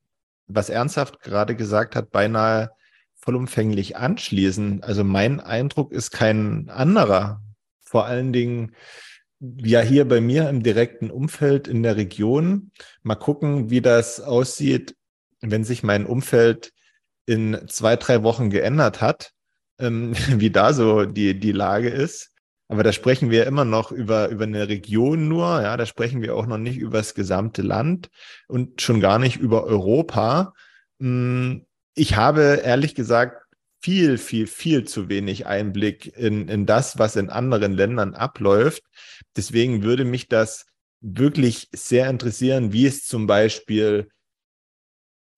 was ernsthaft gerade gesagt hat, beinahe vollumfänglich anschließen. Also mein Eindruck ist kein anderer. Vor allen Dingen ja hier bei mir im direkten Umfeld in der Region. Mal gucken, wie das aussieht, wenn sich mein Umfeld in zwei, drei Wochen geändert hat ähm, wie da so die, die Lage ist. Aber da sprechen wir immer noch über, über eine Region nur, ja, da sprechen wir auch noch nicht über das gesamte Land und schon gar nicht über Europa. Hm, ich habe ehrlich gesagt viel, viel, viel zu wenig Einblick in, in das, was in anderen Ländern abläuft. Deswegen würde mich das wirklich sehr interessieren, wie es zum Beispiel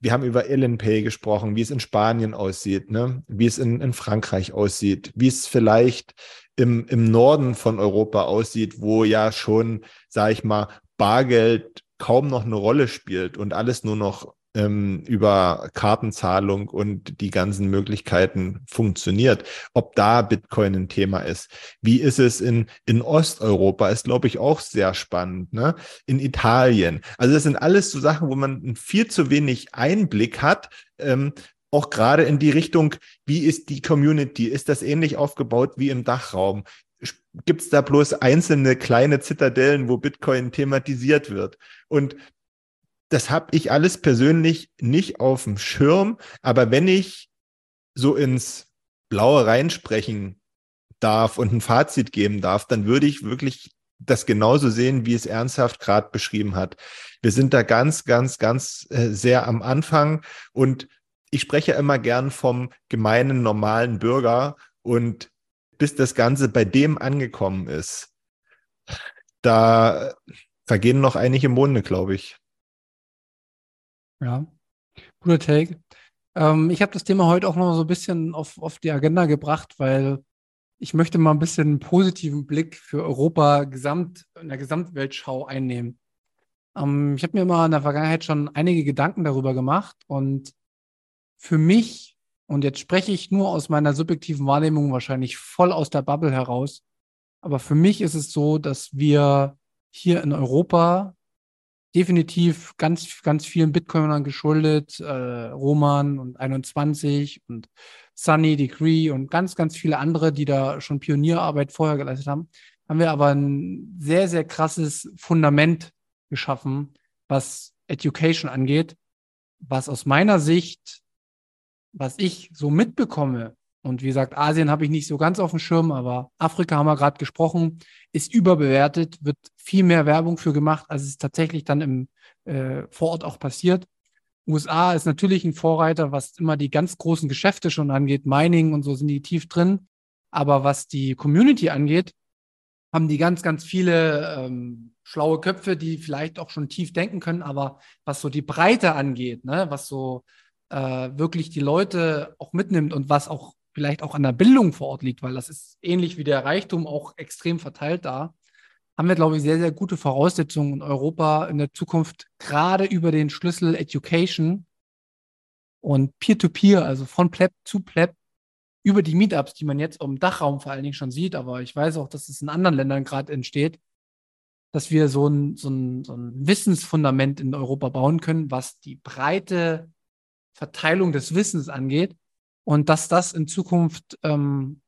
wir haben über LNP gesprochen, wie es in Spanien aussieht, ne? wie es in, in Frankreich aussieht, wie es vielleicht im, im Norden von Europa aussieht, wo ja schon, sage ich mal, Bargeld kaum noch eine Rolle spielt und alles nur noch ähm, über Kartenzahlung und die ganzen Möglichkeiten funktioniert. Ob da Bitcoin ein Thema ist. Wie ist es in, in Osteuropa? Ist, glaube ich, auch sehr spannend. Ne? In Italien. Also das sind alles so Sachen, wo man viel zu wenig Einblick hat. Ähm, auch gerade in die Richtung, wie ist die Community? Ist das ähnlich aufgebaut wie im Dachraum? Gibt es da bloß einzelne kleine Zitadellen, wo Bitcoin thematisiert wird? Und das habe ich alles persönlich nicht auf dem Schirm. Aber wenn ich so ins Blaue reinsprechen darf und ein Fazit geben darf, dann würde ich wirklich das genauso sehen, wie es ernsthaft gerade beschrieben hat. Wir sind da ganz, ganz, ganz äh, sehr am Anfang und ich spreche immer gern vom gemeinen, normalen Bürger und bis das Ganze bei dem angekommen ist, da vergehen noch einige Monde, glaube ich. Ja, guter Take. Ähm, ich habe das Thema heute auch noch so ein bisschen auf, auf die Agenda gebracht, weil ich möchte mal ein bisschen einen positiven Blick für Europa gesamt, in der Gesamtweltschau einnehmen. Ähm, ich habe mir mal in der Vergangenheit schon einige Gedanken darüber gemacht und für mich, und jetzt spreche ich nur aus meiner subjektiven Wahrnehmung wahrscheinlich voll aus der Bubble heraus, aber für mich ist es so, dass wir hier in Europa definitiv ganz, ganz vielen Bitcoinern geschuldet, äh, Roman und 21 und Sunny, Decree und ganz, ganz viele andere, die da schon Pionierarbeit vorher geleistet haben, haben wir aber ein sehr, sehr krasses Fundament geschaffen, was Education angeht, was aus meiner Sicht, was ich so mitbekomme, und wie gesagt, Asien habe ich nicht so ganz auf dem Schirm, aber Afrika haben wir gerade gesprochen, ist überbewertet, wird viel mehr Werbung für gemacht, als es tatsächlich dann im äh, vor Ort auch passiert. USA ist natürlich ein Vorreiter, was immer die ganz großen Geschäfte schon angeht, Mining und so sind die tief drin. Aber was die Community angeht, haben die ganz, ganz viele ähm, schlaue Köpfe, die vielleicht auch schon tief denken können. Aber was so die Breite angeht, ne, was so äh, wirklich die Leute auch mitnimmt und was auch vielleicht auch an der Bildung vor Ort liegt, weil das ist ähnlich wie der Reichtum auch extrem verteilt da, haben wir, glaube ich, sehr, sehr gute Voraussetzungen in Europa in der Zukunft, gerade über den Schlüssel Education und Peer-to-Peer, -Peer, also von Pleb zu Pleb, über die Meetups, die man jetzt im Dachraum vor allen Dingen schon sieht, aber ich weiß auch, dass es in anderen Ländern gerade entsteht, dass wir so ein, so, ein, so ein Wissensfundament in Europa bauen können, was die breite Verteilung des Wissens angeht und dass das in Zukunft ähm,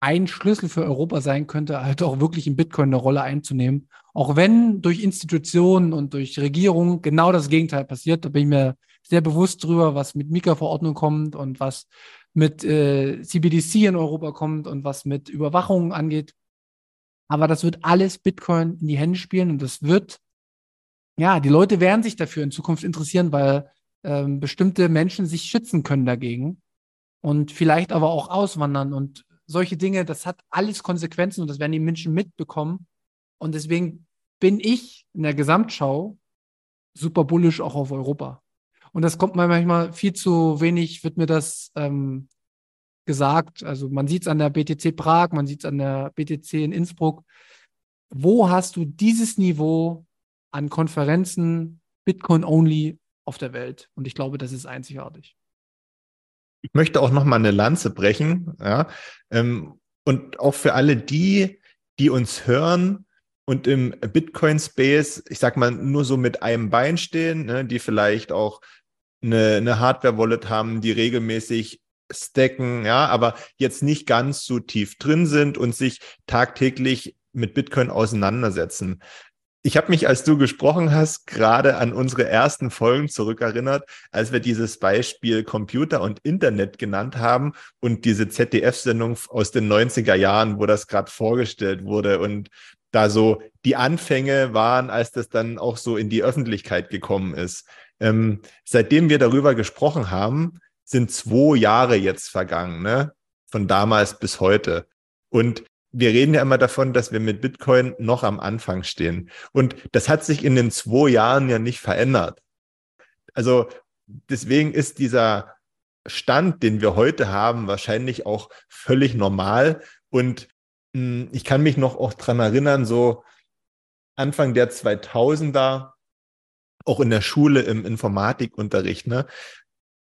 ein Schlüssel für Europa sein könnte, halt auch wirklich in Bitcoin eine Rolle einzunehmen. Auch wenn durch Institutionen und durch Regierungen genau das Gegenteil passiert, da bin ich mir sehr bewusst drüber, was mit Mika-Verordnung kommt und was mit äh, CBDC in Europa kommt und was mit Überwachung angeht. Aber das wird alles Bitcoin in die Hände spielen und das wird, ja, die Leute werden sich dafür in Zukunft interessieren, weil ähm, bestimmte Menschen sich schützen können dagegen und vielleicht aber auch auswandern und solche Dinge, das hat alles Konsequenzen und das werden die Menschen mitbekommen. Und deswegen bin ich in der Gesamtschau super bullisch auch auf Europa. Und das kommt manchmal viel zu wenig, wird mir das ähm, gesagt. Also man sieht es an der BTC Prag, man sieht es an der BTC in Innsbruck. Wo hast du dieses Niveau an Konferenzen Bitcoin-only auf der Welt? Und ich glaube, das ist einzigartig. Ich möchte auch noch mal eine Lanze brechen, ja, ähm, und auch für alle die, die uns hören und im Bitcoin-Space, ich sag mal, nur so mit einem Bein stehen, ne, die vielleicht auch eine, eine Hardware-Wallet haben, die regelmäßig stacken, ja, aber jetzt nicht ganz so tief drin sind und sich tagtäglich mit Bitcoin auseinandersetzen. Ich habe mich, als du gesprochen hast, gerade an unsere ersten Folgen zurückerinnert, als wir dieses Beispiel Computer und Internet genannt haben und diese ZDF-Sendung aus den 90er Jahren, wo das gerade vorgestellt wurde und da so die Anfänge waren, als das dann auch so in die Öffentlichkeit gekommen ist. Ähm, seitdem wir darüber gesprochen haben, sind zwei Jahre jetzt vergangen, ne? Von damals bis heute. Und wir reden ja immer davon, dass wir mit Bitcoin noch am Anfang stehen. Und das hat sich in den zwei Jahren ja nicht verändert. Also deswegen ist dieser Stand, den wir heute haben, wahrscheinlich auch völlig normal. Und mh, hm, ich kann mich noch auch dran erinnern, so Anfang der 2000er, auch in der Schule im Informatikunterricht, ne,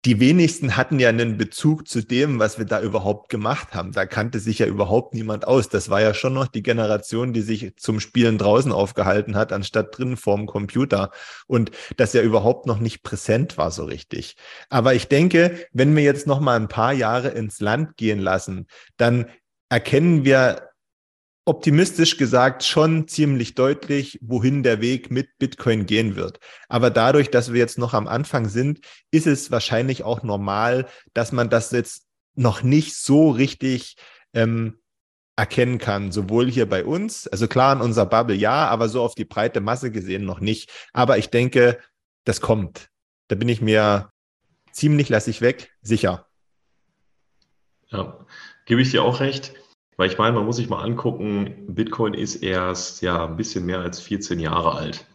die wenigsten hatten ja einen Bezug zu dem, was wir da überhaupt gemacht haben. Da kannte sich ja überhaupt niemand aus. Das war ja schon noch die Generation, die sich zum Spielen draußen aufgehalten hat, anstatt drinnen vorm Computer. Und das ja überhaupt noch nicht präsent war so richtig. Aber ich denke, wenn wir jetzt noch mal ein paar Jahre ins Land gehen lassen, dann erkennen wir optimistisch gesagt schon ziemlich deutlich, wohin der Weg mit Bitcoin gehen wird. Aber dadurch, dass wir jetzt noch am Anfang sind, ist es wahrscheinlich auch normal, dass man das jetzt noch nicht so richtig ähm, erkennen kann, sowohl hier bei uns, also klar in unserer Bubble ja, aber so auf die breite Masse gesehen noch nicht. Aber ich denke, das kommt. Da bin ich mir ziemlich lassig weg, sicher. Ja, gebe ich dir auch recht. Weil ich meine, man muss sich mal angucken, Bitcoin ist erst ja ein bisschen mehr als 14 Jahre alt.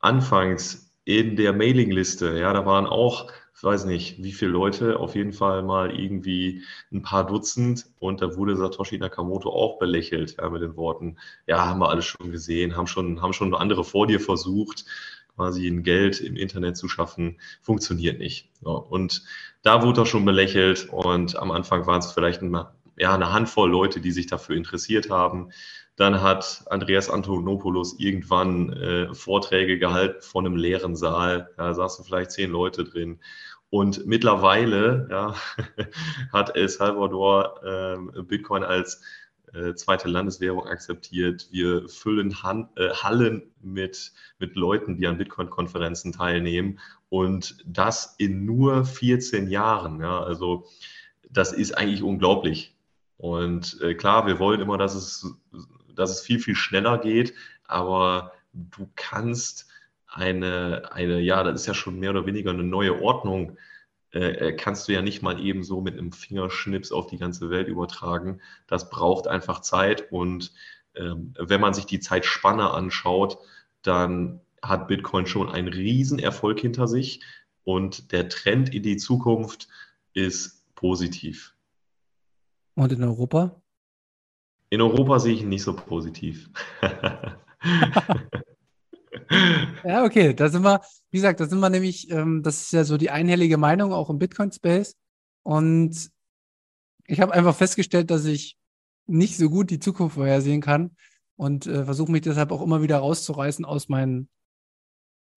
Anfangs in der Mailingliste, ja, da waren auch, ich weiß nicht, wie viele Leute, auf jeden Fall mal irgendwie ein paar Dutzend und da wurde Satoshi Nakamoto auch belächelt, ja, mit den Worten, ja, haben wir alles schon gesehen, haben schon, haben schon andere vor dir versucht, quasi ein Geld im Internet zu schaffen, funktioniert nicht. Ja, und da wurde er schon belächelt und am Anfang waren es vielleicht ein, ja, eine Handvoll Leute, die sich dafür interessiert haben. Dann hat Andreas Antonopoulos irgendwann äh, Vorträge gehalten von einem leeren Saal. Da saßen vielleicht zehn Leute drin. Und mittlerweile ja, hat El Salvador äh, Bitcoin als äh, zweite Landeswährung akzeptiert. Wir füllen Han äh, Hallen mit, mit Leuten, die an Bitcoin-Konferenzen teilnehmen. Und das in nur 14 Jahren. Ja, also das ist eigentlich unglaublich. Und äh, klar, wir wollen immer, dass es dass es viel, viel schneller geht, aber du kannst eine, eine, ja, das ist ja schon mehr oder weniger eine neue Ordnung, äh, kannst du ja nicht mal eben so mit einem Fingerschnips auf die ganze Welt übertragen. Das braucht einfach Zeit und ähm, wenn man sich die Zeitspanne anschaut, dann hat Bitcoin schon einen Riesenerfolg hinter sich und der Trend in die Zukunft ist positiv. Und in Europa? In Europa sehe ich ihn nicht so positiv. ja, okay, da sind wir, wie gesagt, da sind wir nämlich, ähm, das ist ja so die einhellige Meinung auch im Bitcoin-Space. Und ich habe einfach festgestellt, dass ich nicht so gut die Zukunft vorhersehen kann und äh, versuche mich deshalb auch immer wieder rauszureißen aus meinen,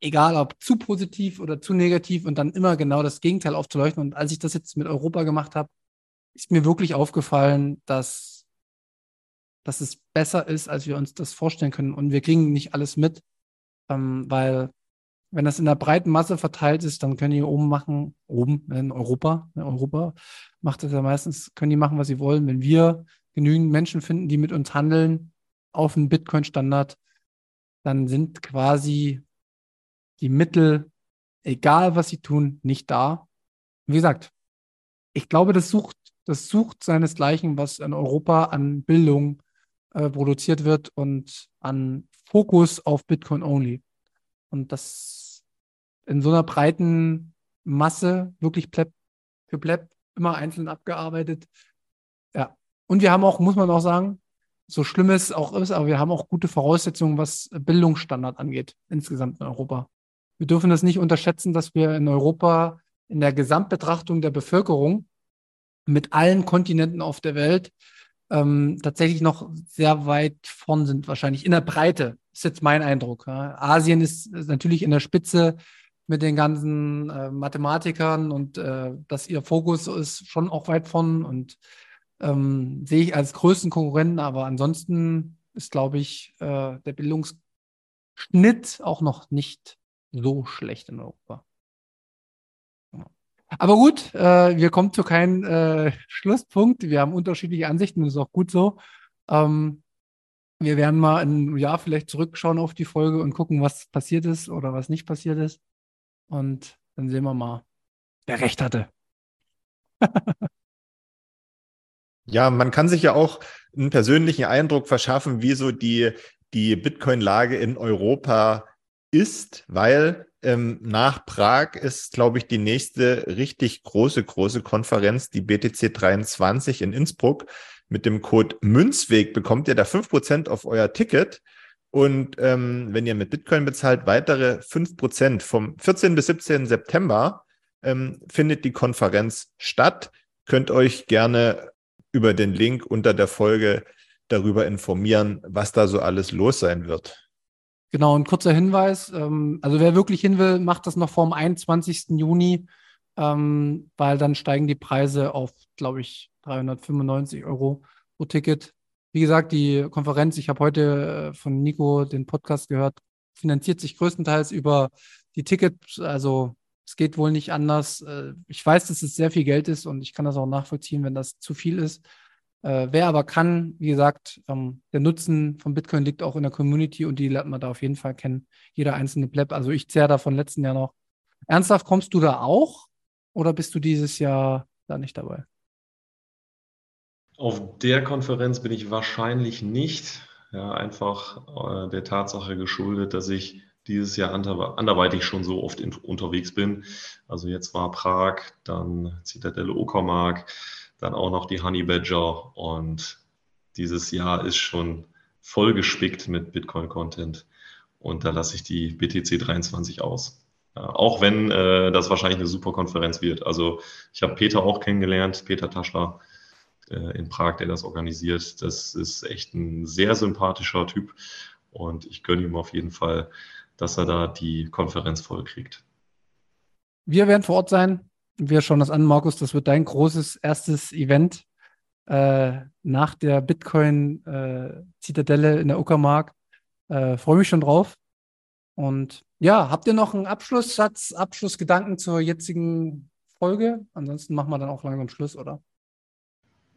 egal ob zu positiv oder zu negativ und dann immer genau das Gegenteil aufzuleuchten. Und als ich das jetzt mit Europa gemacht habe, ist mir wirklich aufgefallen, dass dass es besser ist, als wir uns das vorstellen können. Und wir kriegen nicht alles mit, ähm, weil wenn das in der breiten Masse verteilt ist, dann können die oben machen, oben in Europa, in Europa macht das ja meistens, können die machen, was sie wollen. Wenn wir genügend Menschen finden, die mit uns handeln auf einen Bitcoin-Standard, dann sind quasi die Mittel, egal was sie tun, nicht da. Wie gesagt, ich glaube, das sucht, das sucht seinesgleichen, was in Europa an Bildung äh, produziert wird und an Fokus auf Bitcoin only. Und das in so einer breiten Masse wirklich pleb für pleb immer einzeln abgearbeitet. Ja. Und wir haben auch, muss man auch sagen, so schlimm es auch ist, aber wir haben auch gute Voraussetzungen, was Bildungsstandard angeht, insgesamt in Europa. Wir dürfen das nicht unterschätzen, dass wir in Europa in der Gesamtbetrachtung der Bevölkerung mit allen Kontinenten auf der Welt ähm, tatsächlich noch sehr weit vorn sind, wahrscheinlich in der Breite, ist jetzt mein Eindruck. Ja. Asien ist, natürlich in der Spitze mit den ganzen äh, Mathematikern und äh, dass ihr Fokus ist schon auch weit vorn und ähm, sehe ich als größten Konkurrenten, aber ansonsten ist, glaube ich, äh, der Bildungsschnitt auch noch nicht so schlecht in Europa. Aber gut, äh, wir kommen zu keinem äh, Schlusspunkt. Wir haben unterschiedliche Ansichten, das ist auch gut so. Ähm, wir werden mal ein Jahr vielleicht zurückschauen auf die Folge und gucken, was passiert ist oder was nicht passiert ist. Und dann sehen wir mal, wer recht hatte. ja, man kann sich ja auch einen persönlichen Eindruck verschaffen, wie so die, die Bitcoin-Lage in Europa ist, weil ähm, nach Prag ist, glaube ich, die nächste richtig große, große Konferenz, die BTC 23 in Innsbruck. Mit dem Code Münzweg bekommt ihr da fünf Prozent auf euer Ticket. Und ähm, wenn ihr mit Bitcoin bezahlt, weitere fünf Prozent. Vom 14. bis 17. September ähm, findet die Konferenz statt. Könnt euch gerne über den Link unter der Folge darüber informieren, was da so alles los sein wird. Genau, ein kurzer Hinweis. Ähm, also wer wirklich hin will, macht das noch vor dem 21. Juni, ähm, weil dann steigen die Preise auf, glaube ich, 395 Euro pro Ticket. Wie gesagt, die Konferenz, ich habe heute äh, von Nico den Podcast gehört, finanziert sich größtenteils über die Tickets. Also es geht wohl nicht anders. Äh, ich weiß, dass es sehr viel Geld ist und ich kann das auch nachvollziehen, wenn das zu viel ist. Äh, wer aber kann, wie gesagt, ähm, der Nutzen von Bitcoin liegt auch in der Community und die lernt man da auf jeden Fall kennen. Jeder einzelne Pleb. Also ich zehre da von letzten Jahr noch. Ernsthaft, kommst du da auch oder bist du dieses Jahr da nicht dabei? Auf der Konferenz bin ich wahrscheinlich nicht. Ja, einfach äh, der Tatsache geschuldet, dass ich dieses Jahr anderweitig schon so oft in, unterwegs bin. Also jetzt war Prag, dann Zitadelle Uckermark, dann auch noch die Honey Badger und dieses Jahr ist schon voll gespickt mit Bitcoin-Content und da lasse ich die BTC 23 aus. Ja, auch wenn äh, das wahrscheinlich eine super Konferenz wird. Also ich habe Peter auch kennengelernt, Peter Taschler äh, in Prag, der das organisiert. Das ist echt ein sehr sympathischer Typ und ich gönne ihm auf jeden Fall, dass er da die Konferenz voll kriegt. Wir werden vor Ort sein. Wir schauen das an, Markus. Das wird dein großes erstes Event äh, nach der Bitcoin-Zitadelle äh, in der Uckermark. Äh, Freue mich schon drauf. Und ja, habt ihr noch einen Abschlusssatz, Abschlussgedanken zur jetzigen Folge? Ansonsten machen wir dann auch langsam Schluss, oder?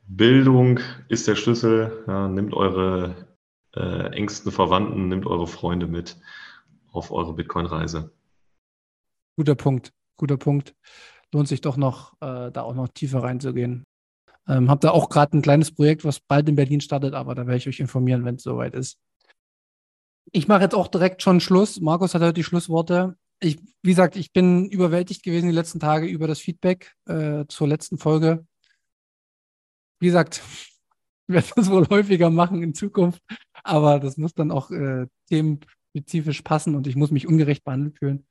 Bildung ist der Schlüssel. Ja, nimmt eure äh, engsten Verwandten, nimmt eure Freunde mit auf eure Bitcoin-Reise. Guter Punkt, guter Punkt. Lohnt sich doch noch, äh, da auch noch tiefer reinzugehen. Ähm, hab da auch gerade ein kleines Projekt, was bald in Berlin startet, aber da werde ich euch informieren, wenn es soweit ist. Ich mache jetzt auch direkt schon Schluss. Markus hat heute die Schlussworte. Ich, wie gesagt, ich bin überwältigt gewesen die letzten Tage über das Feedback äh, zur letzten Folge. Wie gesagt, ich werde das wohl häufiger machen in Zukunft, aber das muss dann auch äh, themenspezifisch passen und ich muss mich ungerecht behandelt fühlen.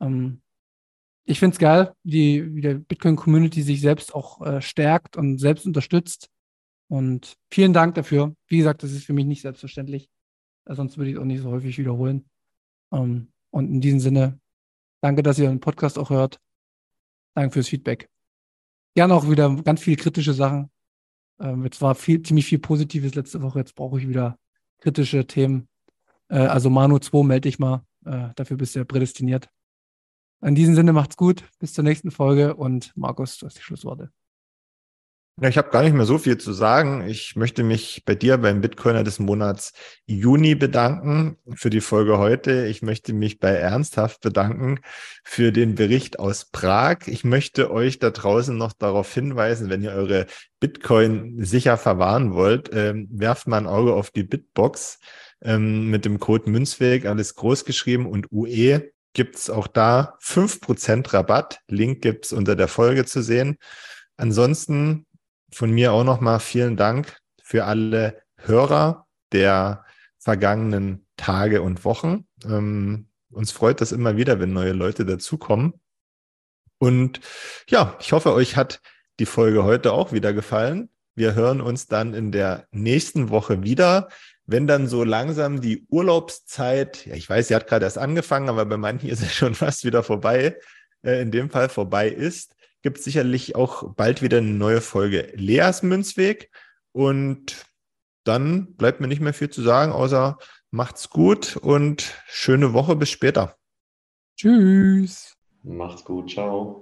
Ähm, ich finde es geil, wie, wie der Bitcoin-Community sich selbst auch äh, stärkt und selbst unterstützt. Und vielen Dank dafür. Wie gesagt, das ist für mich nicht selbstverständlich. Äh, sonst würde ich es auch nicht so häufig wiederholen. Ähm, und in diesem Sinne, danke, dass ihr den Podcast auch hört. Danke fürs Feedback. Gerne auch wieder ganz viele kritische Sachen. Ähm, jetzt war viel, ziemlich viel Positives letzte Woche. Jetzt brauche ich wieder kritische Themen. Äh, also Manu 2 melde dich mal. Äh, dafür bist du ja prädestiniert. In diesem Sinne macht's gut. Bis zur nächsten Folge und Markus, du hast die Schlussworte. Ja, ich habe gar nicht mehr so viel zu sagen. Ich möchte mich bei dir beim Bitcoiner des Monats Juni bedanken für die Folge heute. Ich möchte mich bei Ernsthaft bedanken für den Bericht aus Prag. Ich möchte euch da draußen noch darauf hinweisen, wenn ihr eure Bitcoin sicher verwahren wollt, ähm, werft mal ein Auge auf die Bitbox ähm, mit dem Code Münzweg, alles groß geschrieben und UE gibt's auch da fünf Prozent Rabatt. Link gibt's unter der Folge zu sehen. Ansonsten von mir auch nochmal vielen Dank für alle Hörer der vergangenen Tage und Wochen. Ähm, uns freut das immer wieder, wenn neue Leute dazukommen. Und ja, ich hoffe, euch hat die Folge heute auch wieder gefallen. Wir hören uns dann in der nächsten Woche wieder wenn dann so langsam die Urlaubszeit, ja, ich weiß, sie hat gerade erst angefangen, aber bei manchen ist es schon fast wieder vorbei, äh, in dem Fall vorbei ist, gibt es sicherlich auch bald wieder eine neue Folge Leas Münzweg. Und dann bleibt mir nicht mehr viel zu sagen, außer macht's gut und schöne Woche. Bis später. Tschüss. Macht's gut. Ciao.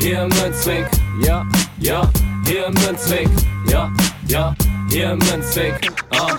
Hier Münzweg, ja, ja, hier Münzweg, ja, ja, hier Münzweg, ah,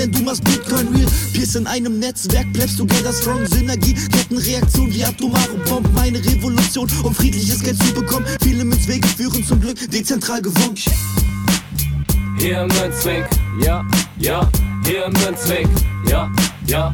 denn du machst Bitcoin real. Pierce in einem Netzwerk, bleibst du together strong, Synergie, Kettenreaktion wie atomare Bomben, meine Revolution, um friedliches Geld zu bekommen. Viele Münzwege führen zum Glück dezentral gewonnen. Hier Münzweg, ja, ja, hier Münzweg. Ja, ja,